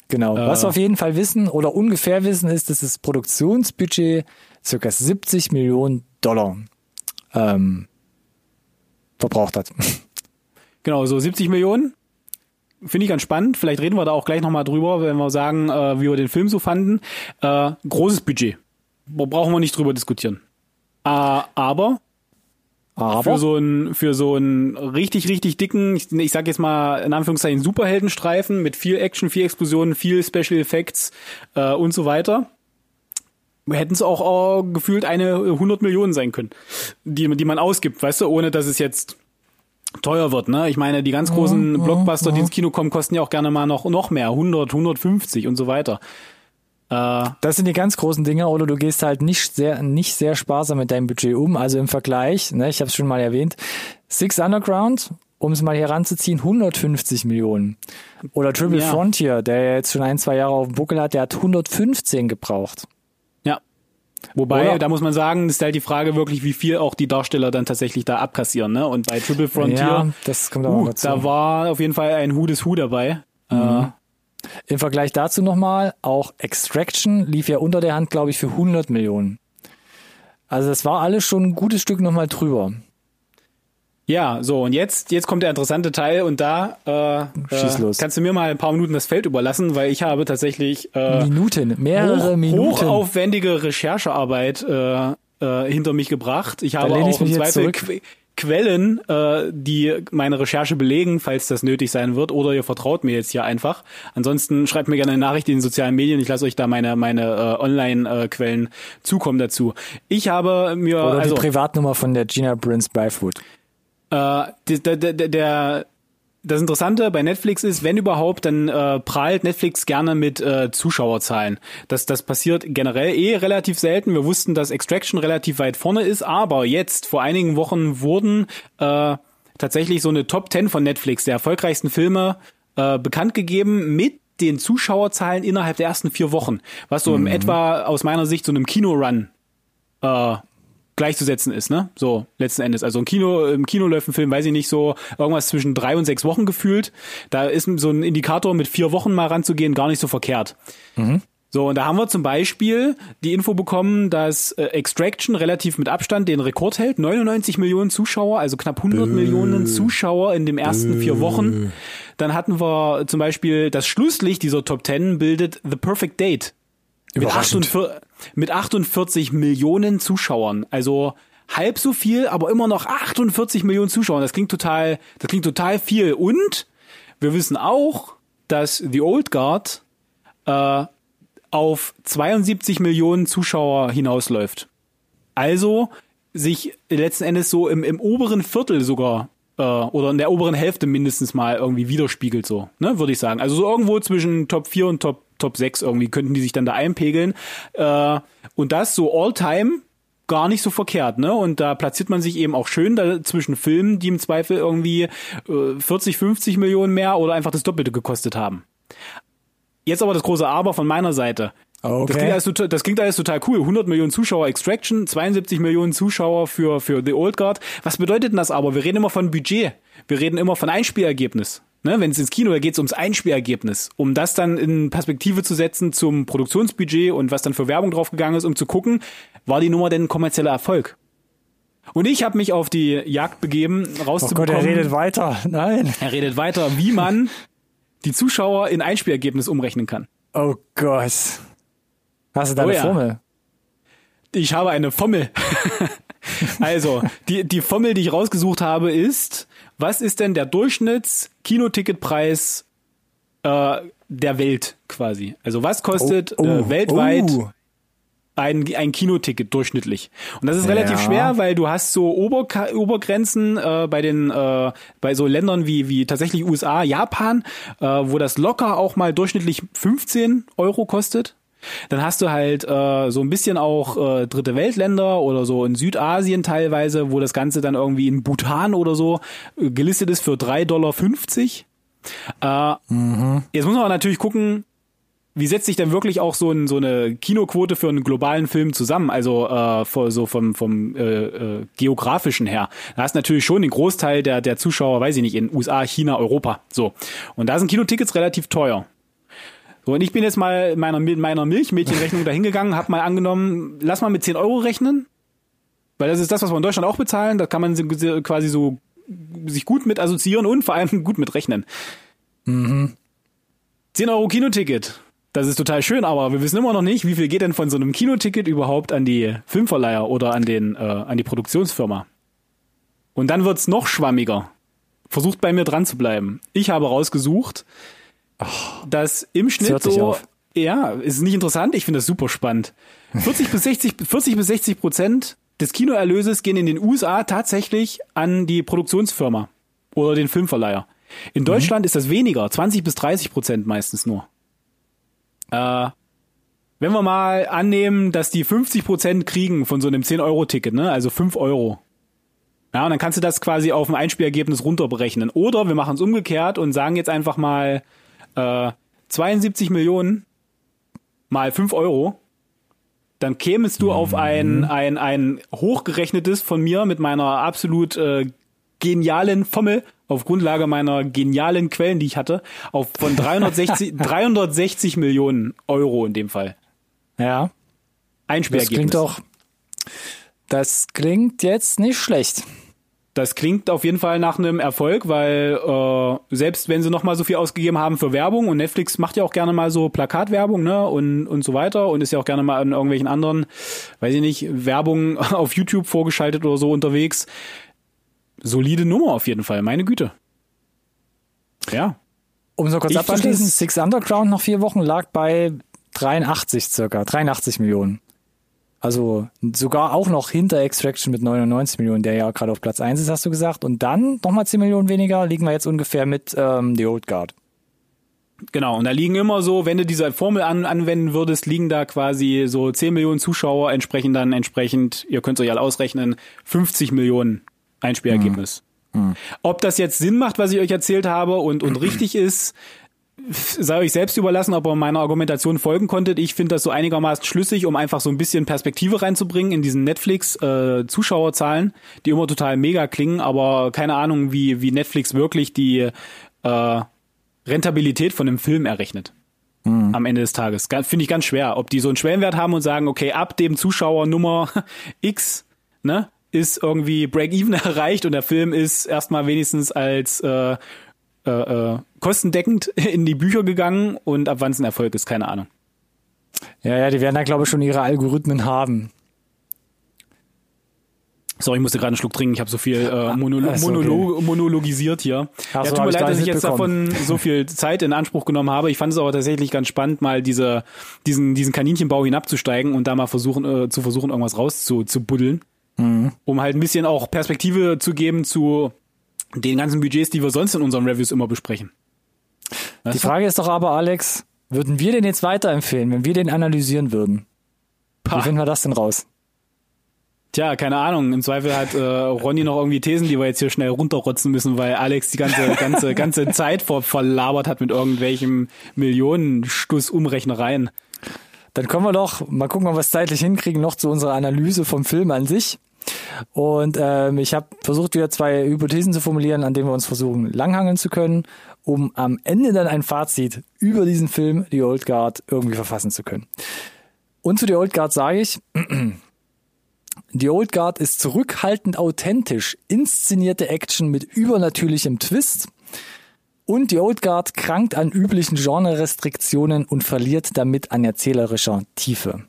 Genau. Äh, Was wir auf jeden Fall wissen oder ungefähr wissen, ist, dass das Produktionsbudget circa 70 Millionen Dollar ähm, verbraucht hat. Genau, so 70 Millionen. Finde ich ganz spannend. Vielleicht reden wir da auch gleich nochmal drüber, wenn wir sagen, äh, wie wir den Film so fanden. Äh, großes Budget. Brauchen wir nicht drüber diskutieren. Äh, aber aber für so einen für so einen richtig richtig dicken, ich, ich sag jetzt mal in Anführungszeichen Superheldenstreifen mit viel Action, viel Explosionen, viel Special Effects äh, und so weiter, hätten es auch äh, gefühlt eine 100 Millionen sein können, die die man ausgibt, weißt du, ohne dass es jetzt teuer wird, ne? Ich meine, die ganz großen ja, Blockbuster, ja, die ins Kino kommen, kosten ja auch gerne mal noch, noch mehr, 100, 150 und so weiter. Äh, das sind die ganz großen Dinge, oder du gehst halt nicht sehr, nicht sehr sparsam mit deinem Budget um. Also im Vergleich, ne, ich habe es schon mal erwähnt, Six Underground, um es mal hier ranzuziehen, 150 Millionen. Oder Triple ja. Frontier, der jetzt schon ein, zwei Jahre auf dem Buckel hat, der hat 115 gebraucht. Wobei, Oder? da muss man sagen, ist halt die Frage wirklich, wie viel auch die Darsteller dann tatsächlich da abkassieren, ne? Und bei Triple Frontier, ja, das kommt auch uh, dazu. da war auf jeden Fall ein Hu des Hu dabei. Mhm. Äh, Im Vergleich dazu nochmal, auch Extraction lief ja unter der Hand, glaube ich, für 100 Millionen. Also das war alles schon ein gutes Stück nochmal drüber. Ja, so und jetzt jetzt kommt der interessante Teil und da äh, Schieß los. kannst du mir mal ein paar Minuten das Feld überlassen, weil ich habe tatsächlich äh, Minuten, mehrere hoch, Minuten hochaufwendige Recherchearbeit äh, äh, hinter mich gebracht. Ich habe auch im Zweifel Qu Quellen, äh, die meine Recherche belegen, falls das nötig sein wird, oder ihr vertraut mir jetzt hier einfach. Ansonsten schreibt mir gerne eine Nachricht in den sozialen Medien. Ich lasse euch da meine meine äh, Online-Quellen zukommen dazu. Ich habe mir oder also, die Privatnummer von der Gina Prince Byfoot. Äh, der, der, der, das Interessante bei Netflix ist, wenn überhaupt, dann äh, prahlt Netflix gerne mit äh, Zuschauerzahlen. Das, das passiert generell eh relativ selten. Wir wussten, dass Extraction relativ weit vorne ist, aber jetzt, vor einigen Wochen, wurden äh, tatsächlich so eine Top 10 von Netflix, der erfolgreichsten Filme, äh, bekannt gegeben mit den Zuschauerzahlen innerhalb der ersten vier Wochen. Was so mhm. in etwa aus meiner Sicht so einem Kinorun äh, gleichzusetzen ist, ne? So, letzten Endes. Also im Kino, im Kino läuft ein Film, weiß ich nicht, so irgendwas zwischen drei und sechs Wochen gefühlt. Da ist so ein Indikator mit vier Wochen mal ranzugehen gar nicht so verkehrt. Mhm. So, und da haben wir zum Beispiel die Info bekommen, dass äh, Extraction relativ mit Abstand den Rekord hält. 99 Millionen Zuschauer, also knapp 100 Bäh. Millionen Zuschauer in den ersten Bäh. vier Wochen. Dann hatten wir zum Beispiel das Schlusslicht dieser Top 10 bildet The Perfect Date. Mit 48, mit 48 Millionen Zuschauern. Also halb so viel, aber immer noch 48 Millionen Zuschauer. Das klingt total, das klingt total viel. Und wir wissen auch, dass The Old Guard äh, auf 72 Millionen Zuschauer hinausläuft. Also sich letzten Endes so im, im oberen Viertel sogar äh, oder in der oberen Hälfte mindestens mal irgendwie widerspiegelt, so, ne, würde ich sagen. Also so irgendwo zwischen Top 4 und Top Top 6 irgendwie könnten die sich dann da einpegeln. Äh, und das so all-time gar nicht so verkehrt, ne? Und da platziert man sich eben auch schön da zwischen Filmen, die im Zweifel irgendwie äh, 40, 50 Millionen mehr oder einfach das Doppelte gekostet haben. Jetzt aber das große Aber von meiner Seite. Okay. Das, klingt alles, das klingt alles total cool. 100 Millionen Zuschauer Extraction, 72 Millionen Zuschauer für, für The Old Guard. Was bedeutet denn das aber? Wir reden immer von Budget. Wir reden immer von Einspielergebnis. Ne, Wenn es ins Kino, da geht es ums Einspielergebnis. Um das dann in Perspektive zu setzen zum Produktionsbudget und was dann für Werbung draufgegangen ist, um zu gucken, war die Nummer denn ein kommerzieller Erfolg? Und ich habe mich auf die Jagd begeben, rauszubekommen. Oh Gott, er redet weiter. Nein. Er redet weiter, wie man die Zuschauer in Einspielergebnis umrechnen kann. Oh Gott. Hast du da Oh eine ja. Formel? Ich habe eine Formel. also, die, die Formel, die ich rausgesucht habe, ist, was ist denn der Durchschnitts-Kinoticketpreis äh, der Welt quasi? Also, was kostet äh, weltweit oh. ein, ein Kinoticket durchschnittlich. Und das ist relativ Ja. schwer, weil du hast so Oberka Obergrenzen äh, bei den äh, bei so Ländern wie wie tatsächlich USA, Japan, äh, wo das locker auch mal durchschnittlich 15 Euro kostet. Dann hast du halt äh, so ein bisschen auch äh, dritte Weltländer oder so in Südasien teilweise, wo das Ganze dann irgendwie in Bhutan oder so äh, gelistet ist für 3,50 Dollar. Äh, Jetzt muss man aber natürlich gucken, wie setzt sich denn wirklich auch so, ein, so eine Kinoquote für einen globalen Film zusammen? Also äh, so vom, vom äh, äh, geografischen her. Da hast du natürlich schon den Großteil der, der Zuschauer, weiß ich nicht, in USA, China, Europa. So. Und da sind Kinotickets relativ teuer. So, und ich bin jetzt mal in meiner, in meiner Milchmädchenrechnung dahingegangen, habe mal angenommen, lass mal mit 10 Euro rechnen. Weil das ist das, was wir in Deutschland auch bezahlen. Da kann man si- quasi so sich gut mit assoziieren und vor allem gut mit rechnen. 10 Euro Kinoticket. Das ist total schön, aber wir wissen immer noch nicht, wie viel geht denn von so einem Kinoticket überhaupt an die Filmverleiher oder an den äh, an die Produktionsfirma. Und dann wird's noch schwammiger. Versucht bei mir dran zu bleiben. Ich habe rausgesucht, dass im Schnitt so ja, ist nicht interessant, ich finde das super spannend. 40 bis 60 40 bis 60 Prozent des Kinoerlöses gehen in den USA tatsächlich an die Produktionsfirma oder den Filmverleiher. In Deutschland ist das weniger, 20 bis 30 Prozent meistens nur. Äh, wenn wir mal annehmen, dass die 50 Prozent kriegen von so einem 10-Euro-Ticket, ne, also 5 Euro. Ja, und dann kannst du das quasi auf ein Einspielergebnis runterberechnen. Oder wir machen es umgekehrt und sagen jetzt einfach mal äh, 72 Millionen mal 5 Euro. Dann kämest du auf ein, ein, ein hochgerechnetes von mir mit meiner absolut äh, genialen Formel auf Grundlage meiner genialen Quellen, die ich hatte, auf von 360, 360 Millionen Euro in dem Fall. Ja. Das Einspielergebnis. klingt doch. Das klingt jetzt nicht schlecht. Das klingt auf jeden Fall nach einem Erfolg, weil äh, selbst wenn sie noch mal so viel ausgegeben haben für Werbung und Netflix macht ja auch gerne mal so Plakatwerbung, ne und und so weiter und ist ja auch gerne mal in irgendwelchen anderen, weiß ich nicht, Werbung auf YouTube vorgeschaltet oder so unterwegs. Solide Nummer auf jeden Fall, meine Güte. Ja, Um so kurz Ich abzuschließen, Six Underground nach vier Wochen lag bei 83 circa, 83 Millionen. Also sogar auch noch hinter Extraction mit 99 Millionen, der ja gerade auf Platz 1 ist, hast du gesagt. Und dann nochmal 10 Millionen weniger, liegen wir jetzt ungefähr mit ähm, The Old Guard. Genau, und da liegen immer so, wenn du diese Formel an, anwenden würdest, liegen da quasi so 10 Millionen Zuschauer, entsprechend dann entsprechend, ihr könnt es euch alle ausrechnen, 50 Millionen Einspielergebnis. Ob das jetzt Sinn macht, was ich euch erzählt habe und, und richtig ist, sei euch selbst überlassen, ob ihr meiner Argumentation folgen konntet. Ich finde das so einigermaßen schlüssig, um einfach so ein bisschen Perspektive reinzubringen in diesen Netflix-Zuschauerzahlen, die immer total mega klingen, aber keine Ahnung, wie, wie Netflix wirklich die äh, Rentabilität von einem Film errechnet. Am Ende des Tages. Finde ich ganz schwer. Ob die so einen Schwellenwert haben und sagen, okay, ab dem Zuschauer Nummer X, ne, ist irgendwie Break-Even erreicht und der Film ist erstmal wenigstens als äh, äh, äh, kostendeckend in die Bücher gegangen und ab wann es ein Erfolg ist, keine Ahnung. Ja, ja, die werden da glaube ich schon ihre Algorithmen haben. Sorry, ich musste gerade einen Schluck trinken. Ich habe so viel äh, Monolo ist okay. Monolo monologisiert hier. Ach ja, tut mir leid, dass ich jetzt mitbekommen. davon so viel Zeit in Anspruch genommen habe. Ich fand es aber tatsächlich ganz spannend, mal diese, diesen, diesen Kaninchenbau hinabzusteigen und da mal versuchen, äh, zu versuchen, irgendwas rauszubuddeln. Mhm. Um halt ein bisschen auch Perspektive zu geben zu den ganzen Budgets, die wir sonst in unseren Reviews immer besprechen. Die Weißt du? Frage ist doch aber, Alex, würden wir den jetzt weiterempfehlen, wenn wir den analysieren würden? Wie Pah. finden wir das denn raus? Tja, keine Ahnung. Im Zweifel hat äh, Ronny noch irgendwie Thesen, die wir jetzt hier schnell runterrotzen müssen, weil Alex die ganze ganze ganze Zeit ver verlabert hat mit irgendwelchen Millionenstuss-Umrechnereien. Dann kommen wir doch, mal gucken, ob wir es zeitlich hinkriegen, noch zu unserer Analyse vom Film an sich. Und ähm, ich habe versucht, wieder zwei Hypothesen zu formulieren, an denen wir uns versuchen, langhangeln zu können, um am Ende dann ein Fazit über diesen Film, The Old Guard, irgendwie verfassen zu können. Und zu The Old Guard sage ich, Die Old Guard ist zurückhaltend authentisch, inszenierte Action mit übernatürlichem Twist. Und die Old Guard krankt an üblichen Genre-Restriktionen und verliert damit an erzählerischer Tiefe.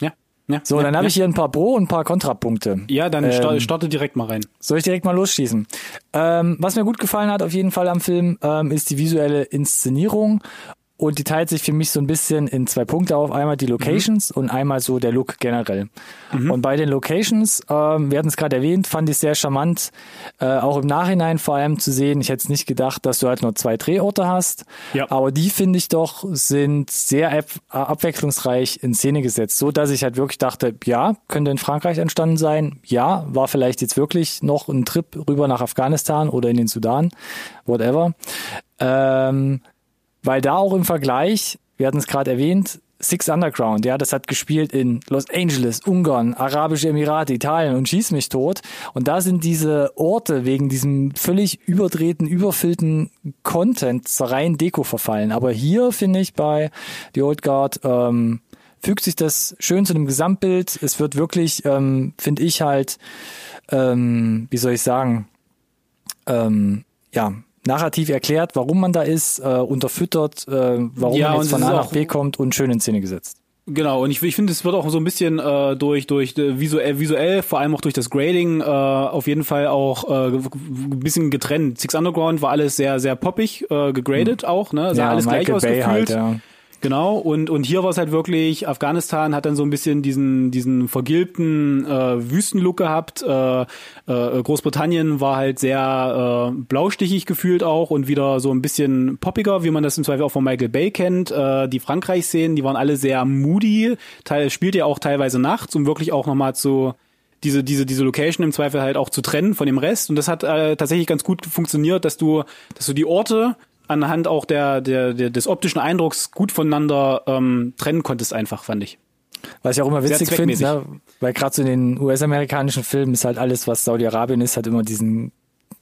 Ja. Ja, So, ja, dann habe ja. ich hier ein paar Pro- und ein paar Kontrapunkte. Ja, dann Ähm, sta- starte direkt mal rein. Soll ich direkt mal losschießen? Ähm, was mir gut gefallen hat auf jeden Fall am Film, ähm, ist die visuelle Inszenierung. Und die teilt sich für mich so ein bisschen in zwei Punkte auf. Einmal die Locations und einmal so der Look generell. Und bei den Locations, ähm, wir hatten es gerade erwähnt, fand ich sehr charmant, äh, auch im Nachhinein vor allem zu sehen. Ich hätte es nicht gedacht, dass du halt nur zwei Drehorte hast. Ja. Aber die, finde ich doch, sind sehr ab abwechslungsreich in Szene gesetzt. So, dass ich halt wirklich dachte, ja, könnte in Frankreich entstanden sein. Ja, war vielleicht jetzt wirklich noch ein Trip rüber nach Afghanistan oder in den Sudan. Whatever. Ähm, weil da auch im Vergleich, wir hatten es gerade erwähnt, Six Underground, ja, das hat gespielt in Los Angeles, Ungarn, Arabische Emirate, Italien und schieß mich tot. Und da sind diese Orte wegen diesem völlig überdrehten, überfüllten Content zur reinen Deko verfallen. Aber hier finde ich bei The Old Guard ähm, fügt sich das schön zu dem Gesamtbild. Es wird wirklich, ähm, finde ich halt, ähm, wie soll ich sagen, ähm, ja, narrativ erklärt, warum man da ist, äh, unterfüttert, äh, warum Ja, man jetzt von A nach B kommt und schön in Szene gesetzt. Genau, und ich, ich finde, es wird auch so ein bisschen äh, durch durch äh, visuell, visuell, vor allem auch durch das Grading, äh, auf jeden Fall auch äh, ein bisschen getrennt. Six Underground war alles sehr, sehr poppig äh, gegradet auch, ne? Sah alles gleich Michael Bay ausgefühlt. halt, ja. Genau, und, und hier war es halt wirklich, Afghanistan hat dann so ein bisschen diesen, diesen vergilbten äh, Wüstenlook gehabt. Äh, äh, Großbritannien war halt sehr äh, blaustichig gefühlt auch und wieder so ein bisschen poppiger, wie man das im Zweifel auch von Michael Bay kennt. Äh, die Frankreich-Szenen, die waren alle sehr moody, Teil, spielt ja auch teilweise nachts, um wirklich auch nochmal zu diese, diese, diese Location im Zweifel halt auch zu trennen von dem Rest. Und das hat äh, tatsächlich ganz gut funktioniert, dass du, dass du die Orte anhand auch der, der, der des optischen Eindrucks gut voneinander ähm, trennen konntest, einfach, fand ich. Was ich auch immer witzig finde, ne? weil gerade so in den US-amerikanischen Filmen ist halt alles, was Saudi-Arabien ist, hat immer diesen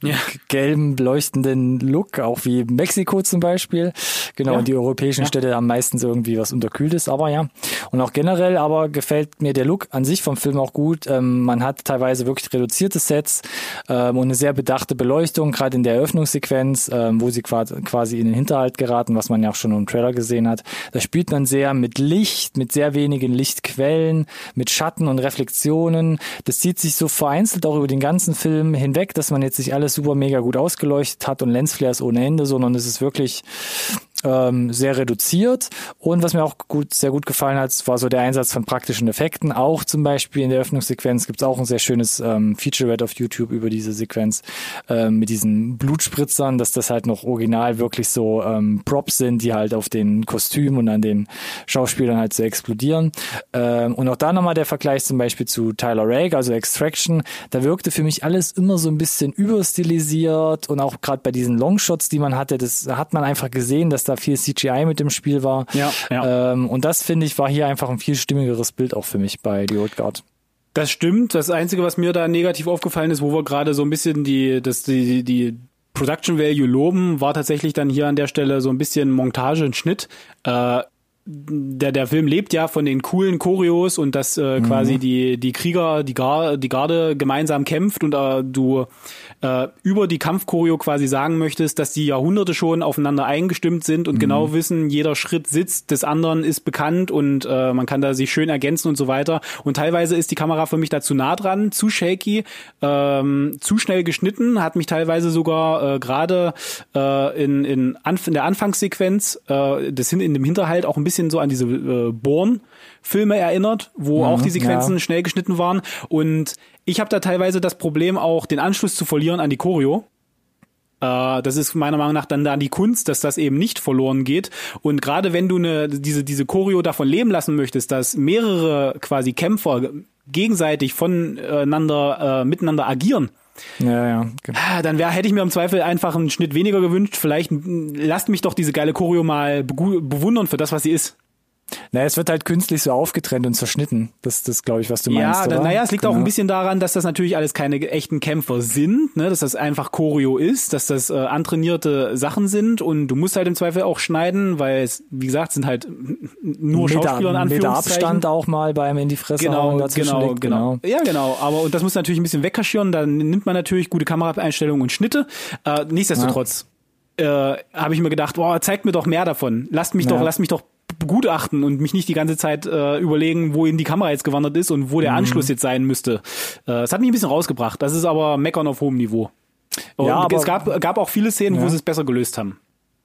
Ja. gelben, leuchtenden Look, auch wie Mexiko zum Beispiel. Genau, Ja. und die europäischen Ja. Städte haben meistens irgendwie was Unterkühltes, aber ja. Und auch generell aber gefällt mir der Look an sich vom Film auch gut. Ähm, man hat teilweise wirklich reduzierte Sets ähm, und eine sehr bedachte Beleuchtung, gerade in der Eröffnungssequenz, ähm, wo sie quasi, quasi in den Hinterhalt geraten, was man ja auch schon im Trailer gesehen hat. Da spielt man sehr mit Licht, mit sehr wenigen Lichtquellen, mit Schatten und Reflexionen. Das zieht sich so vereinzelt auch über den ganzen Film hinweg, dass man jetzt nicht alles super mega gut ausgeleuchtet hat und Lensflares ohne Ende, sondern es ist wirklich ähm, sehr reduziert. Und was mir auch gut, sehr gut gefallen hat, war so der Einsatz von praktischen Effekten. Auch zum Beispiel in der Öffnungssequenz gibt es auch ein sehr schönes ähm, Featurette auf YouTube über diese Sequenz ähm, mit diesen Blutspritzern, dass das halt noch original wirklich so ähm, Props sind, die halt auf den Kostümen und an den Schauspielern halt so explodieren. Ähm, und auch da nochmal der Vergleich zum Beispiel zu Tyler Rake, also Extraction. Da wirkte für mich alles immer so ein bisschen überstilisiert und auch gerade bei diesen Longshots, die man hatte, das hat man einfach gesehen, dass da viel CGI mit im Spiel war. Ja, ja. Ähm, und das finde ich war hier einfach ein viel stimmigeres Bild auch für mich bei The Old Guard. Das stimmt. Das Einzige, was mir da negativ aufgefallen ist, wo wir gerade so ein bisschen die, das, die, die Production Value loben, war tatsächlich dann hier an der Stelle so ein bisschen Montage und Schnitt. Äh, der, der Film lebt ja von den coolen Choreos und dass äh, quasi die, die Krieger, die, Gar, die Garde gemeinsam kämpft und äh, du äh, über die Kampfchoreo quasi sagen möchtest, dass die Jahrhunderte schon aufeinander eingestimmt sind und genau wissen, jeder Schritt sitzt des anderen ist bekannt und äh, man kann da sich schön ergänzen und so weiter. Und teilweise ist die Kamera für mich da zu nah dran, zu shaky, ähm, zu schnell geschnitten, hat mich teilweise sogar äh, gerade äh, in, in, Anf in der Anfangssequenz äh, des hin in dem Hinterhalt auch ein bisschen so an diese äh, Bourne-Filme erinnert, wo auch die Sequenzen ja. schnell geschnitten waren. Und ich habe da teilweise das Problem, auch den Anschluss zu verlieren an die Choreo. Äh, das ist meiner Meinung nach dann da die Kunst, dass das eben nicht verloren geht. Und gerade wenn du eine, diese, diese Choreo davon leben lassen möchtest, dass mehrere quasi Kämpfer gegenseitig voneinander, äh, miteinander agieren, Ja, ja. genau. Dann wär, hätte ich mir im Zweifel einfach einen Schnitt weniger gewünscht. Vielleicht mm, lasst mich doch diese geile Choreo mal bewundern für das, was sie ist. Naja, es wird halt künstlich so aufgetrennt und zerschnitten. Das ist, glaube ich, was du meinst. Ja, naja, es liegt genau. auch ein bisschen daran, dass das natürlich alles keine echten Kämpfer sind, ne? dass das einfach Choreo ist, dass das äh, antrainierte Sachen sind und du musst halt im Zweifel auch schneiden, weil es, wie gesagt, sind halt nur Meter, Schauspieler in Anführungszeichen. Meter Abstand auch mal beim in die Fresse Genau, genau, liegt, genau, Ja, genau. Aber und das muss natürlich ein bisschen wegkaschieren. Dann nimmt man natürlich gute Kameraeinstellungen und Schnitte. Äh, nichtsdestotrotz äh, habe ich mir gedacht, boah, zeigt mir doch mehr davon. Lasst mich Ja. doch, lasst mich doch begutachten und mich nicht die ganze Zeit äh, überlegen, wohin die Kamera jetzt gewandert ist und wo der Mhm. Anschluss jetzt sein müsste. Äh, Es hat mich ein bisschen rausgebracht. Das ist aber Meckern auf hohem Niveau. Und Ja, aber- es gab, gab auch viele Szenen, wo Ja. sie es besser gelöst haben.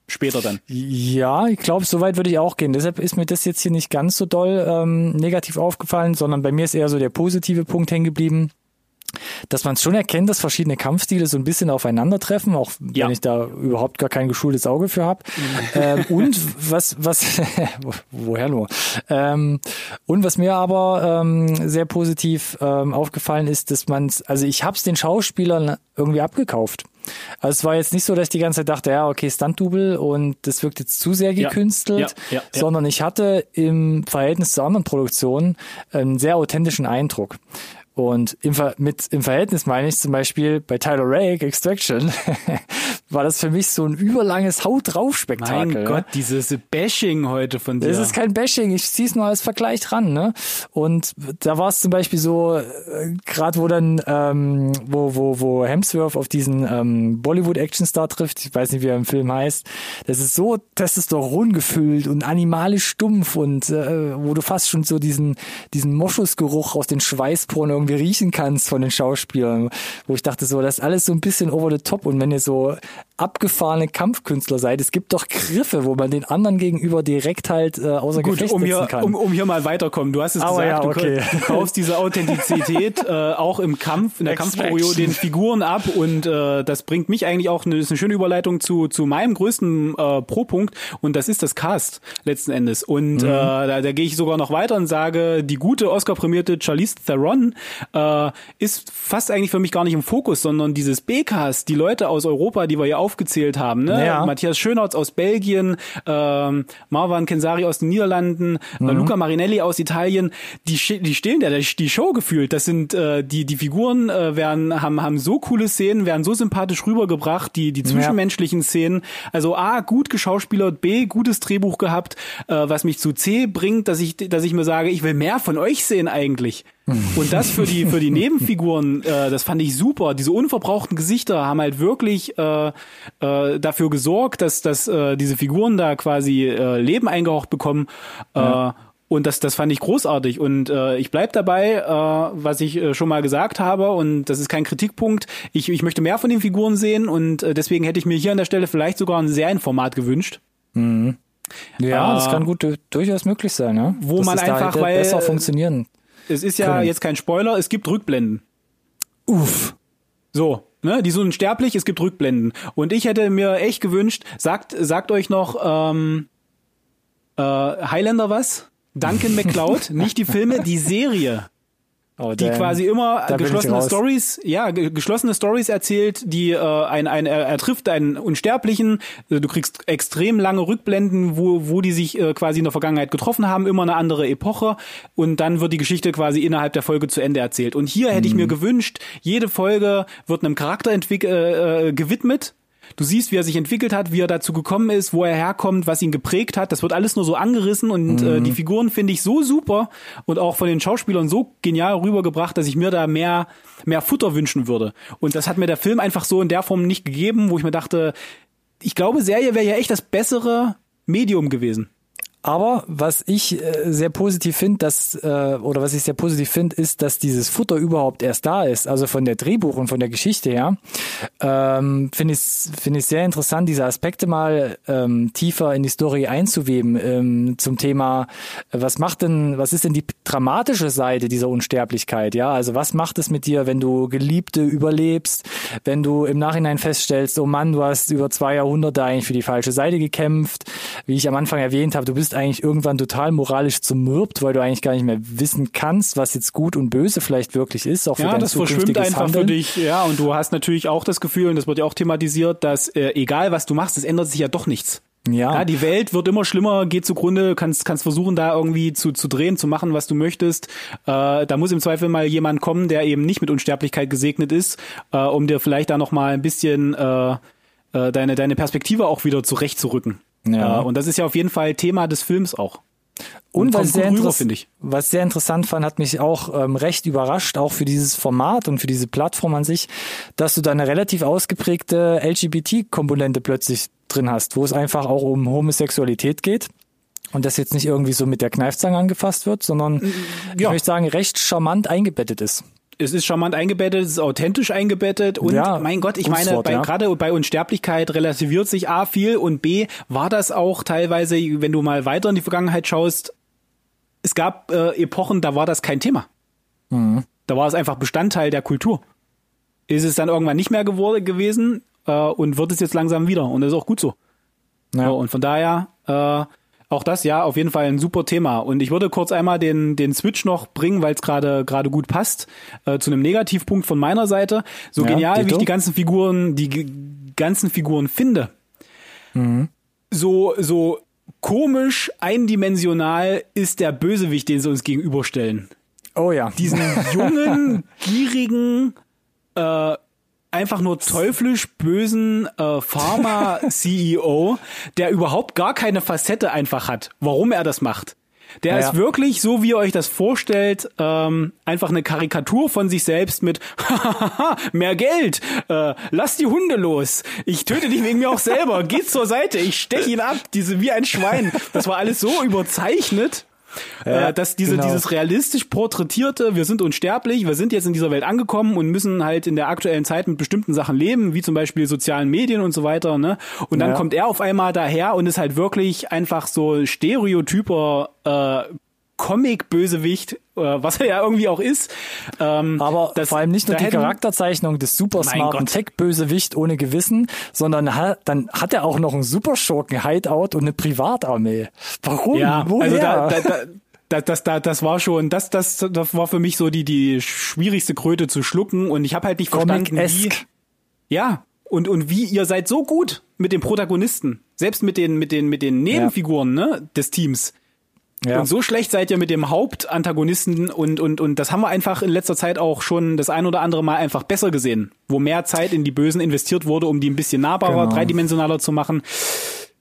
Später dann. Ja, ich glaube, so weit würde ich auch gehen. Deshalb ist mir das jetzt hier nicht ganz so doll ähm, negativ aufgefallen, sondern bei mir ist eher so der positive Punkt hängen geblieben, dass man schon erkennt, dass verschiedene Kampfstile so ein bisschen aufeinandertreffen, auch Ja. wenn ich da überhaupt gar kein geschultes Auge für habe. ähm, und was, was, wo- woher nur? Ähm, und was mir aber ähm, sehr positiv ähm, aufgefallen ist, dass man, also ich habe es den Schauspielern irgendwie abgekauft. Also es war jetzt nicht so, dass ich die ganze Zeit dachte, ja, okay, Stunt-Double und das wirkt jetzt zu sehr gekünstelt, ja, ja, ja. sondern ich hatte im Verhältnis zu anderen Produktionen einen sehr authentischen Eindruck. Und im, Ver mit, im Verhältnis meine ich zum Beispiel bei Tyler Rake, Extraction, war das für mich so ein überlanges Haut drauf Spektakel. Mein ja. Gott, dieses Bashing heute von dir. Das ist kein Bashing, ich zieh's nur als Vergleich dran, ne? Und da war es zum Beispiel so, gerade wo dann, ähm, wo, wo, wo Hemsworth auf diesen ähm, Bollywood-Action-Star trifft, ich weiß nicht, wie er im Film heißt, das ist so Testosteron gefüllt und animalisch stumpf und äh, wo du fast schon so diesen, diesen Moschusgeruch aus den Schweißporen irgendwie riechen kannst von den Schauspielern, wo ich dachte so, das ist alles so ein bisschen over the top und wenn ihr so abgefahrene Kampfkünstler seid, es gibt doch Griffe, wo man den anderen gegenüber direkt halt äh, außer Gut, Gefecht um hier, kann. um, um hier mal weiterkommen. Du hast es Aber gesagt, ja, du, okay. du kaufst diese Authentizität äh, auch im Kampf, in der. Kampfchoreo den Figuren ab und äh, das bringt mich eigentlich auch, eine, ist eine schöne Überleitung zu, zu meinem größten äh, Pro-Punkt und das ist das Cast letzten Endes. Und Mhm. äh, da, da gehe ich sogar noch weiter und sage, die gute Oscar-prämierte Charlize Theron äh, ist fast eigentlich für mich gar nicht im Fokus, sondern dieses B-Cast, die Leute aus Europa, die wir hier aufgezählt haben, ne? Ja. Matthias Schönhaus aus Belgien, ähm, Marwan Kensari aus den Niederlanden, äh, Luca Marinelli aus Italien, die, die stehlen da die Show gefühlt. Das sind äh, die die Figuren äh, werden haben haben so coole Szenen, werden so sympathisch rübergebracht, die die zwischenmenschlichen Szenen. Also a gut geschauspielert, b gutes Drehbuch gehabt, äh, was mich zu C bringt, dass ich dass ich mir sage, ich will mehr von euch sehen eigentlich. Und das für die für die Nebenfiguren, äh, das fand ich super. Diese unverbrauchten Gesichter haben halt wirklich äh, äh, dafür gesorgt, dass dass äh, diese Figuren da quasi äh, Leben eingehaucht bekommen. Äh, und das, das fand ich großartig. Und äh, ich bleib dabei, äh, was ich äh, schon mal gesagt habe. Und das ist kein Kritikpunkt. Ich, ich möchte mehr von den Figuren sehen. Und äh, deswegen hätte ich mir hier an der Stelle vielleicht sogar ein Serienformat gewünscht. ja, das äh, kann gut du- durchaus möglich sein, ja. wo Dass man da einfach, hätte weil- besser funktionieren. Es ist ja Können. jetzt kein Spoiler, es gibt Rückblenden. Uff. So, ne, die sind unsterblich, es gibt Rückblenden. Und ich hätte mir echt gewünscht, sagt, sagt euch noch ähm, äh, Highlander was? Duncan McCloud, nicht die Filme, die Serie. Oh, die quasi immer ich geschlossene. Stories, ja, ge geschlossene Stories erzählt, die äh, ein, ein er, er trifft einen Unsterblichen, äh, du kriegst extrem lange Rückblenden, wo wo die sich äh, quasi in der Vergangenheit getroffen haben, immer eine andere Epoche und dann wird die Geschichte quasi innerhalb der Folge zu Ende erzählt. Und hier hätte ich Mhm. mir gewünscht, jede Folge wird einem Charakter entwick äh, äh, gewidmet. Du siehst, wie er sich entwickelt hat, wie er dazu gekommen ist, wo er herkommt, was ihn geprägt hat. Das wird alles nur so angerissen und äh, Mhm. die Figuren finde ich so super und auch von den Schauspielern so genial rübergebracht, dass ich mir da mehr mehr Futter wünschen würde. Und das hat mir der Film einfach so in der Form nicht gegeben, wo ich mir dachte, ich glaube, Serie wäre ja echt das bessere Medium gewesen. Aber was ich äh, sehr positiv finde, dass äh, oder was ich sehr positiv finde, ist, dass dieses Futter überhaupt erst da ist. Also von der Drehbuch und von der Geschichte her ähm, finde ich finde ich sehr interessant, diese Aspekte mal ähm, tiefer in die Story einzuweben ähm, zum Thema, äh, was macht denn, was ist denn die dramatische Seite dieser Unsterblichkeit? Ja, also was macht es mit dir, wenn du Geliebte überlebst, wenn du im Nachhinein feststellst, oh Mann, du hast über zwei Jahrhunderte eigentlich für die falsche Seite gekämpft, wie ich am Anfang erwähnt habe, du bist eigentlich irgendwann total moralisch zermürbt, weil du eigentlich gar nicht mehr wissen kannst, was jetzt gut und böse vielleicht wirklich ist, auch für Ja, das verschwimmt einfach Handeln. für dich. Ja, und du hast natürlich auch das Gefühl, und das wird ja auch thematisiert, dass äh, egal was du machst, es ändert sich ja doch nichts. Ja. ja. die Welt wird immer schlimmer, geht zugrunde, kannst, kannst versuchen, da irgendwie zu, zu drehen, zu machen, was du möchtest. Äh, da muss im Zweifel mal jemand kommen, der eben nicht mit Unsterblichkeit gesegnet ist, äh, um dir vielleicht da nochmal ein bisschen äh, äh, deine, deine Perspektive auch wieder zurechtzurücken. Ja. Äh, und das ist ja auf jeden Fall Thema des Films auch. Und, und was, sehr rüber, ich. was sehr interessant fand, hat mich auch ähm, recht überrascht, auch für dieses Format und für diese Plattform an sich, dass du da eine relativ ausgeprägte LGBT-Komponente plötzlich drin hast, wo es einfach auch um Homosexualität geht. Und das jetzt nicht irgendwie so mit der Kneifzange angefasst wird, sondern ja. ich möchte sagen, recht charmant eingebettet ist es ist charmant eingebettet, es ist authentisch eingebettet und ja, mein Gott, ich meine, ja. gerade bei Unsterblichkeit relativiert sich A viel und B war das auch teilweise, wenn du mal weiter in die Vergangenheit schaust, es gab äh, Epochen, da war das kein Thema. Mhm. Da war es einfach Bestandteil der Kultur. Ist es dann irgendwann nicht mehr geworden gewesen äh, und wird es jetzt langsam wieder und das ist auch gut so. Ja. ja und von daher äh, auch das, ja, auf jeden Fall ein super Thema. Und ich würde kurz einmal den, den Switch noch bringen, weil es gerade gerade gut passt, äh, zu einem Negativpunkt von meiner Seite. So ja, genial, wie ich die ganzen Figuren, die ganzen Figuren finde. Mhm. So, so komisch, eindimensional ist der Bösewicht, den sie uns gegenüberstellen. Oh ja. Diesen jungen, gierigen, äh, einfach nur teuflisch bösen äh, Pharma-CEO, der überhaupt gar keine Facette einfach hat, warum er das macht. Der ja, ist wirklich, so wie ihr euch das vorstellt, ähm, einfach eine Karikatur von sich selbst mit mehr Geld, äh, lass die Hunde los, ich töte dich wegen mir auch selber, geh zur Seite, ich stech ihn ab, diese wie ein Schwein. Das war alles so überzeichnet. Ja, äh, dass diese, genau. dieses realistisch porträtierte, wir sind unsterblich, wir sind jetzt in dieser Welt angekommen und müssen halt in der aktuellen Zeit mit bestimmten Sachen leben, wie zum Beispiel sozialen Medien und so weiter, ne? Und dann ja. kommt er auf einmal daher und ist halt wirklich einfach so stereotyper äh, Comic-Bösewicht, äh, was er ja irgendwie auch ist. Ähm, Aber das, vor allem nicht nur die Charakterzeichnung des super smarten Tech-Bösewicht ohne Gewissen, sondern hat, dann hat er auch noch einen Superschurken-Hideout und eine Privatarmee. Warum? Ja, Woher? also da, da, da das, das, das, das war schon, das, das, das war für mich so die, die schwierigste Kröte zu schlucken und ich habe halt nicht verstanden, wie, ja, und, und wie ihr seid so gut mit den Protagonisten, selbst mit den, mit den, mit den Nebenfiguren, ja. ne, des Teams. Ja. Und so schlecht seid ihr mit dem Hauptantagonisten und, und, und das haben wir einfach in letzter Zeit auch schon das ein oder andere Mal einfach besser gesehen, wo mehr Zeit in die Bösen investiert wurde, um die ein bisschen nahbarer, genau. dreidimensionaler zu machen.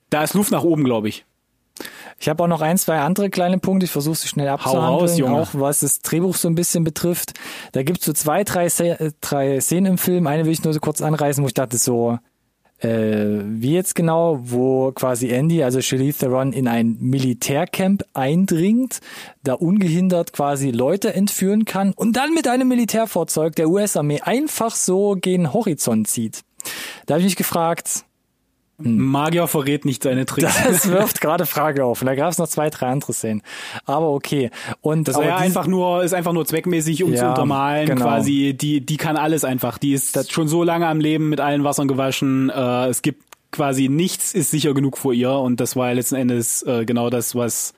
Da ist Luft nach oben, glaube ich. Ich habe auch noch ein, zwei andere kleine Punkte. Ich versuche sie schnell abzuhandeln, auch was das Drehbuch so ein bisschen betrifft. Da gibt es so zwei, drei, drei Szenen im Film. Eine will ich nur so kurz anreißen, wo ich dachte so, äh, wie jetzt genau, wo quasi Andy, also Charlize Theron, in ein Militärcamp eindringt, da ungehindert quasi Leute entführen kann und dann mit einem Militärfahrzeug der US-Armee einfach so gen Horizont zieht. Da habe ich mich gefragt. Magier verrät nicht seine Tricks. Das wirft gerade Frage auf. Und da gab es noch zwei, drei andere Szenen. Aber okay. Und das war ja einfach nur, ist einfach nur zweckmäßig, um ja, zu untermalen. Genau. Quasi, die, die kann alles einfach. Die ist das schon so lange am Leben mit allen Wassern gewaschen. Äh, es gibt quasi nichts ist sicher genug vor ihr. Und das war ja letzten Endes äh, genau das, was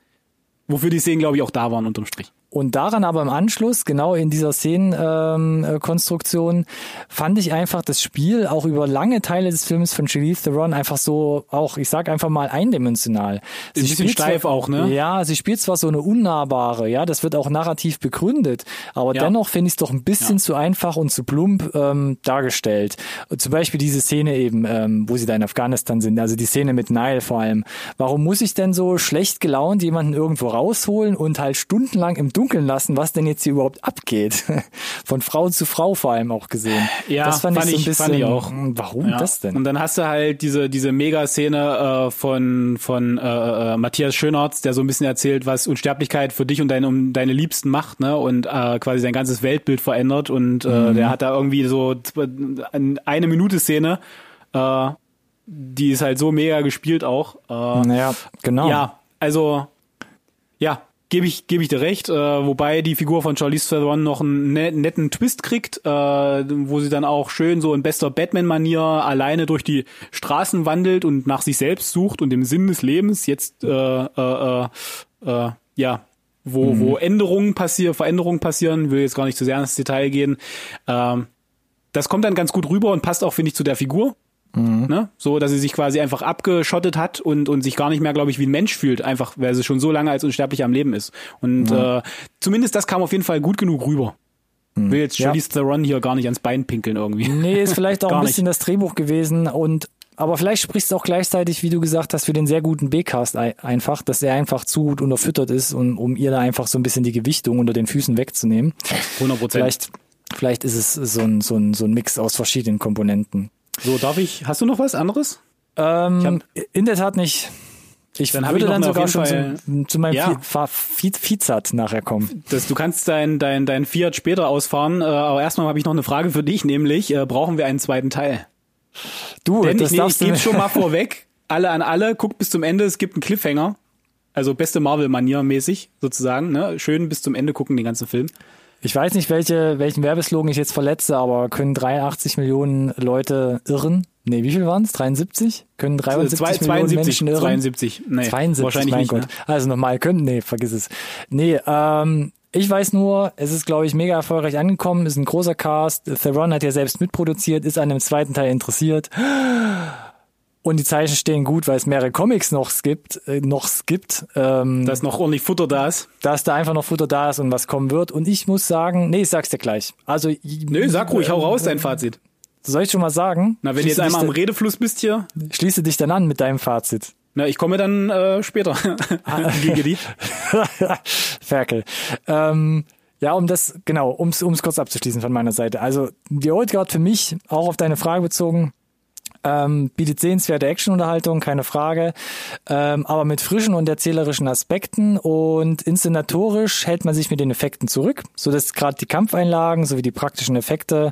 wofür die Szenen, glaube ich, auch da waren unterm Strich. Und daran aber im Anschluss, genau in dieser Szenenkonstruktion, ähm, fand ich einfach das Spiel auch über lange Teile des Films von Charlize Theron einfach so, auch, ich sag einfach mal eindimensional. Sie ein bisschen steif zwar, auch, ne? Ja, sie spielt zwar so eine unnahbare, ja, das wird auch narrativ begründet, aber ja. dennoch finde ich es doch ein bisschen ja. zu einfach und zu plump ähm, dargestellt. Zum Beispiel diese Szene eben, ähm, wo sie da in Afghanistan sind, also die Szene mit Nile vor allem. Warum muss ich denn so schlecht gelaunt jemanden irgendwo rausholen und halt stundenlang im Dunkeln lassen, was denn jetzt hier überhaupt abgeht. Von Frau zu Frau vor allem auch gesehen. Ja, das fand, fand ich so ein bisschen. Ich auch. Hm, warum ja. das denn? Und dann hast du halt diese diese Mega-Szene äh, von von äh, äh, Matthias Schönartz, der so ein bisschen erzählt, was Unsterblichkeit für dich und deine um deine Liebsten macht, ne? Und äh, quasi sein ganzes Weltbild verändert. Und äh, mhm. der hat da irgendwie so eine Minute Szene. Äh, die ist halt so mega gespielt auch. Äh, ja, genau. Ja, also ja, gebe ich, gebe ich dir recht, äh, wobei die Figur von Charlize Theron noch einen netten Twist kriegt, äh, wo sie dann auch schön so in bester Batman-Manier alleine durch die Straßen wandelt und nach sich selbst sucht und dem Sinn des Lebens jetzt äh, äh, äh, äh ja wo, mhm. wo Änderungen passieren, Veränderungen passieren, will jetzt gar nicht zu sehr ins Detail gehen. Ähm, das kommt dann ganz gut rüber und passt auch, finde ich, zu der Figur. Ne? So, dass sie sich quasi einfach abgeschottet hat und, und sich gar nicht mehr, glaube ich, wie ein Mensch fühlt, einfach weil sie schon so lange als Unsterblicher am Leben ist. Und äh, zumindest das kam auf jeden Fall gut genug rüber. Will jetzt Ja. Charlize Theron hier gar nicht ans Bein pinkeln irgendwie. Nee, ist vielleicht auch ein bisschen das Drehbuch gewesen und aber vielleicht sprichst du auch gleichzeitig, wie du gesagt hast, für den sehr guten B-Cast ei- einfach, dass er einfach zu gut unterfüttert ist, und, um ihr da einfach so ein bisschen die Gewichtung unter den Füßen wegzunehmen. 100 Prozent. Vielleicht, vielleicht ist es so ein, so, ein, so ein Mix aus verschiedenen Komponenten. So, darf ich, hast du noch was anderes? Ähm, in der Tat nicht. Ich Dann hab würde ich dann sogar schon jeden zu, meinem Ja. ja. Vizat nachher kommen. Das, du kannst dein, dein, dein Fiat später ausfahren, äh, aber erstmal habe ich noch eine Frage für dich, nämlich, äh, brauchen wir einen zweiten Teil? Du, Denn das ich, nee, ich darfst du gebe schon mal vorweg, alle an alle, guckt bis zum Ende, es gibt einen Cliffhanger. Also beste Marvel-Manier mäßig, sozusagen. Ne? Schön bis zum Ende gucken, den ganzen Film. Ich weiß nicht, welche, welchen Werbeslogan ich jetzt verletze, aber können 83 Millionen Leute irren? Nee, wie viel waren es? 73? Können 73 Zwei- Millionen 72, Menschen irren? 72. Nee, 72, wahrscheinlich mein nicht, Gott. ne? Also nochmal, können? Nee, vergiss es. Nee, ähm, ich weiß nur, es ist, glaube ich, mega erfolgreich angekommen, ist ein großer Cast. Theron hat ja selbst mitproduziert, ist an dem zweiten Teil interessiert. Und die Zeichen stehen gut, weil es mehrere Comics noch gibt, äh, noch gibt. Ähm, Dass noch ordentlich Futter da ist. dass da einfach noch Futter da ist und was kommen wird. Und ich muss sagen, nee, ich sag's dir gleich. Also, Nö, sag ruhig, hau raus dein Fazit. soll ich schon mal sagen? Na, wenn du jetzt einmal am Redefluss bist hier, schließe dich dann an mit deinem Fazit. na, ich komme dann äh, später. Gegen die. Ferkel. Ähm, ja, um das, genau, um es kurz abzuschließen von meiner Seite. Also, die Old Guard für mich, auch auf deine Frage bezogen, ähm, bietet sehenswerte Actionunterhaltung, keine Frage, ähm, aber mit frischen und erzählerischen Aspekten und inszenatorisch hält man sich mit den Effekten zurück, so dass gerade die Kampfeinlagen sowie die praktischen Effekte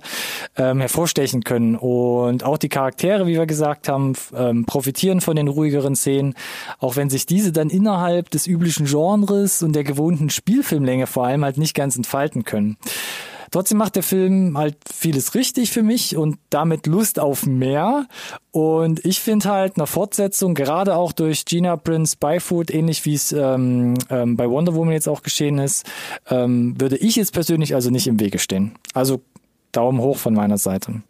ähm, hervorstechen können. Und auch die Charaktere, wie wir gesagt haben, ähm, profitieren von den ruhigeren Szenen, auch wenn sich diese dann innerhalb des üblichen Genres und der gewohnten Spielfilmlänge vor allem halt nicht ganz entfalten können. Trotzdem macht der Film halt vieles richtig für mich und damit Lust auf mehr. Und ich finde halt eine Fortsetzung, gerade auch durch Gina Prince Byfoot, ähnlich wie es ähm, ähm, bei Wonder Woman jetzt auch geschehen ist, ähm, würde ich jetzt persönlich also nicht im Wege stehen. Also Daumen hoch von meiner Seite.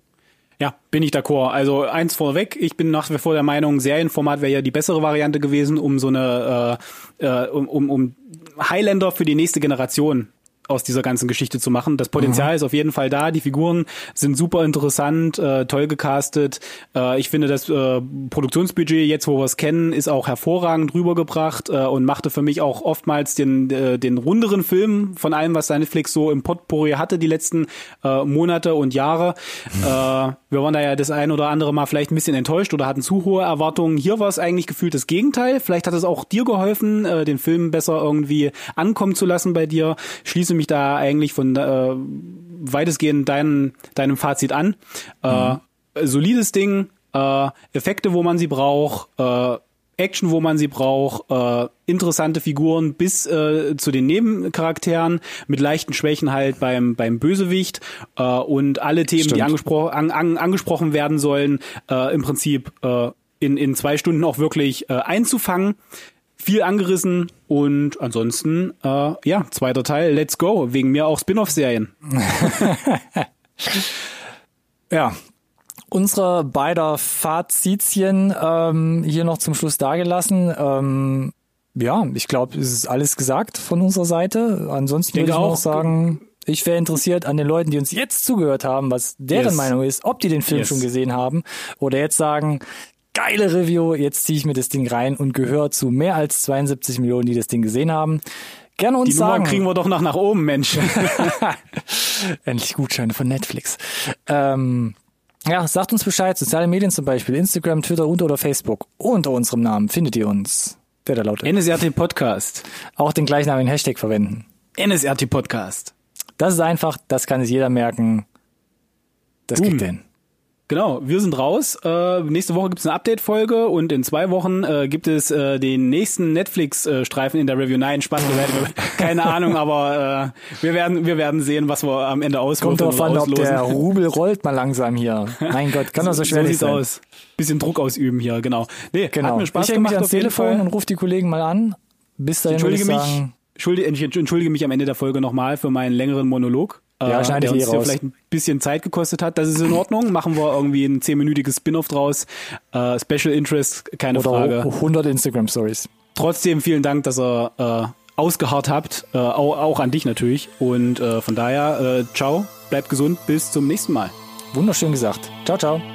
Ja, bin ich d'accord. Also eins vorweg, ich bin nach wie vor der Meinung, Serienformat wäre ja die bessere Variante gewesen, um so eine, äh, äh, um, um, um Highlander für die nächste Generation aus dieser ganzen Geschichte zu machen. Das Potenzial ist auf jeden Fall da. Die Figuren sind super interessant, äh, toll gecastet. Äh, ich finde, das äh, Produktionsbudget, jetzt wo wir es kennen, ist auch hervorragend rübergebracht äh, und machte für mich auch oftmals den, äh, den runderen Film von allem, was Netflix so im Potpourri hatte die letzten äh, Monate und Jahre. Äh, wir waren da ja das ein oder andere Mal vielleicht ein bisschen enttäuscht oder hatten zu hohe Erwartungen. Hier war es eigentlich gefühlt das Gegenteil. Vielleicht hat es auch dir geholfen, äh, den Film besser irgendwie ankommen zu lassen bei dir. Schließe mich da eigentlich von äh, weitestgehend deinem, deinem Fazit an. Äh, solides Ding, äh, Effekte, wo man sie braucht, äh, Action, wo man sie braucht, äh, interessante Figuren bis äh, zu den Nebencharakteren mit leichten Schwächen halt beim beim Bösewicht äh, und alle Themen, die Stimmt. angespro an, an, angesprochen werden sollen, äh, im Prinzip äh, in in zwei Stunden auch wirklich äh, einzufangen. Viel angerissen und ansonsten äh, ja zweiter Teil, let's go. Wegen mir auch Spin-off-Serien. Ja. Unsere beider Fazitien ähm, hier noch zum Schluss dargelassen. Ähm, ja, ich glaube, es ist alles gesagt von unserer Seite. Ansonsten würde ich noch auch, sagen, ich wäre interessiert an den Leuten, die uns jetzt zugehört haben, was deren Yes. Meinung ist, ob die den Film Yes. schon gesehen haben oder jetzt sagen, geile Review, jetzt ziehe ich mir das Ding rein und gehöre zu mehr als 72 Millionen, die das Ding gesehen haben. Gerne uns Die Nummer sagen. kriegen wir doch noch nach oben, Mensch. Endlich Gutscheine von Netflix. Ähm, ja, sagt uns Bescheid. Soziale Medien zum Beispiel, Instagram, Twitter und oder Facebook. Unter unserem Namen findet ihr uns. Der da lautet. NSRT Podcast. Auch den gleichnamigen Hashtag verwenden. NSRT Podcast. Das ist einfach, das kann sich jeder merken. Das Boom. kriegt er hin. Genau, wir sind raus. Äh, nächste Woche gibt es eine Update-Folge und in zwei Wochen äh, gibt es äh, den nächsten Netflix-Streifen in der Review. Nein, Spaß, wir werden, keine Ahnung, aber äh, wir werden wir werden sehen, was wir am Ende auswürfeln Kommt drauf an, ob der Rubel rollt mal langsam hier. Mein Gott, kann doch so schwer so nicht sieht's sein. aus. Bisschen Druck ausüben hier, genau. Nee, Genau. hat mir Spaß ich hänge mich ans Telefon Fall. und rufe die Kollegen mal an. Bis dahin würde entschuldige ich mich, entschuldige, ich entschuldige mich am Ende der Folge nochmal für meinen längeren Monolog. Ja, äh, der eh uns ja raus. vielleicht ein bisschen Zeit gekostet hat. Das ist in Ordnung. Machen wir irgendwie ein zehnminütiges Spin-off draus. Äh, Special Interest, keine Oder Frage. 100 Instagram Stories. Trotzdem vielen Dank, dass ihr äh, ausgeharrt habt. Äh, auch, auch an dich natürlich. Und äh, von daher, äh, ciao, bleibt gesund, bis zum nächsten Mal. Wunderschön gesagt. Ciao, ciao.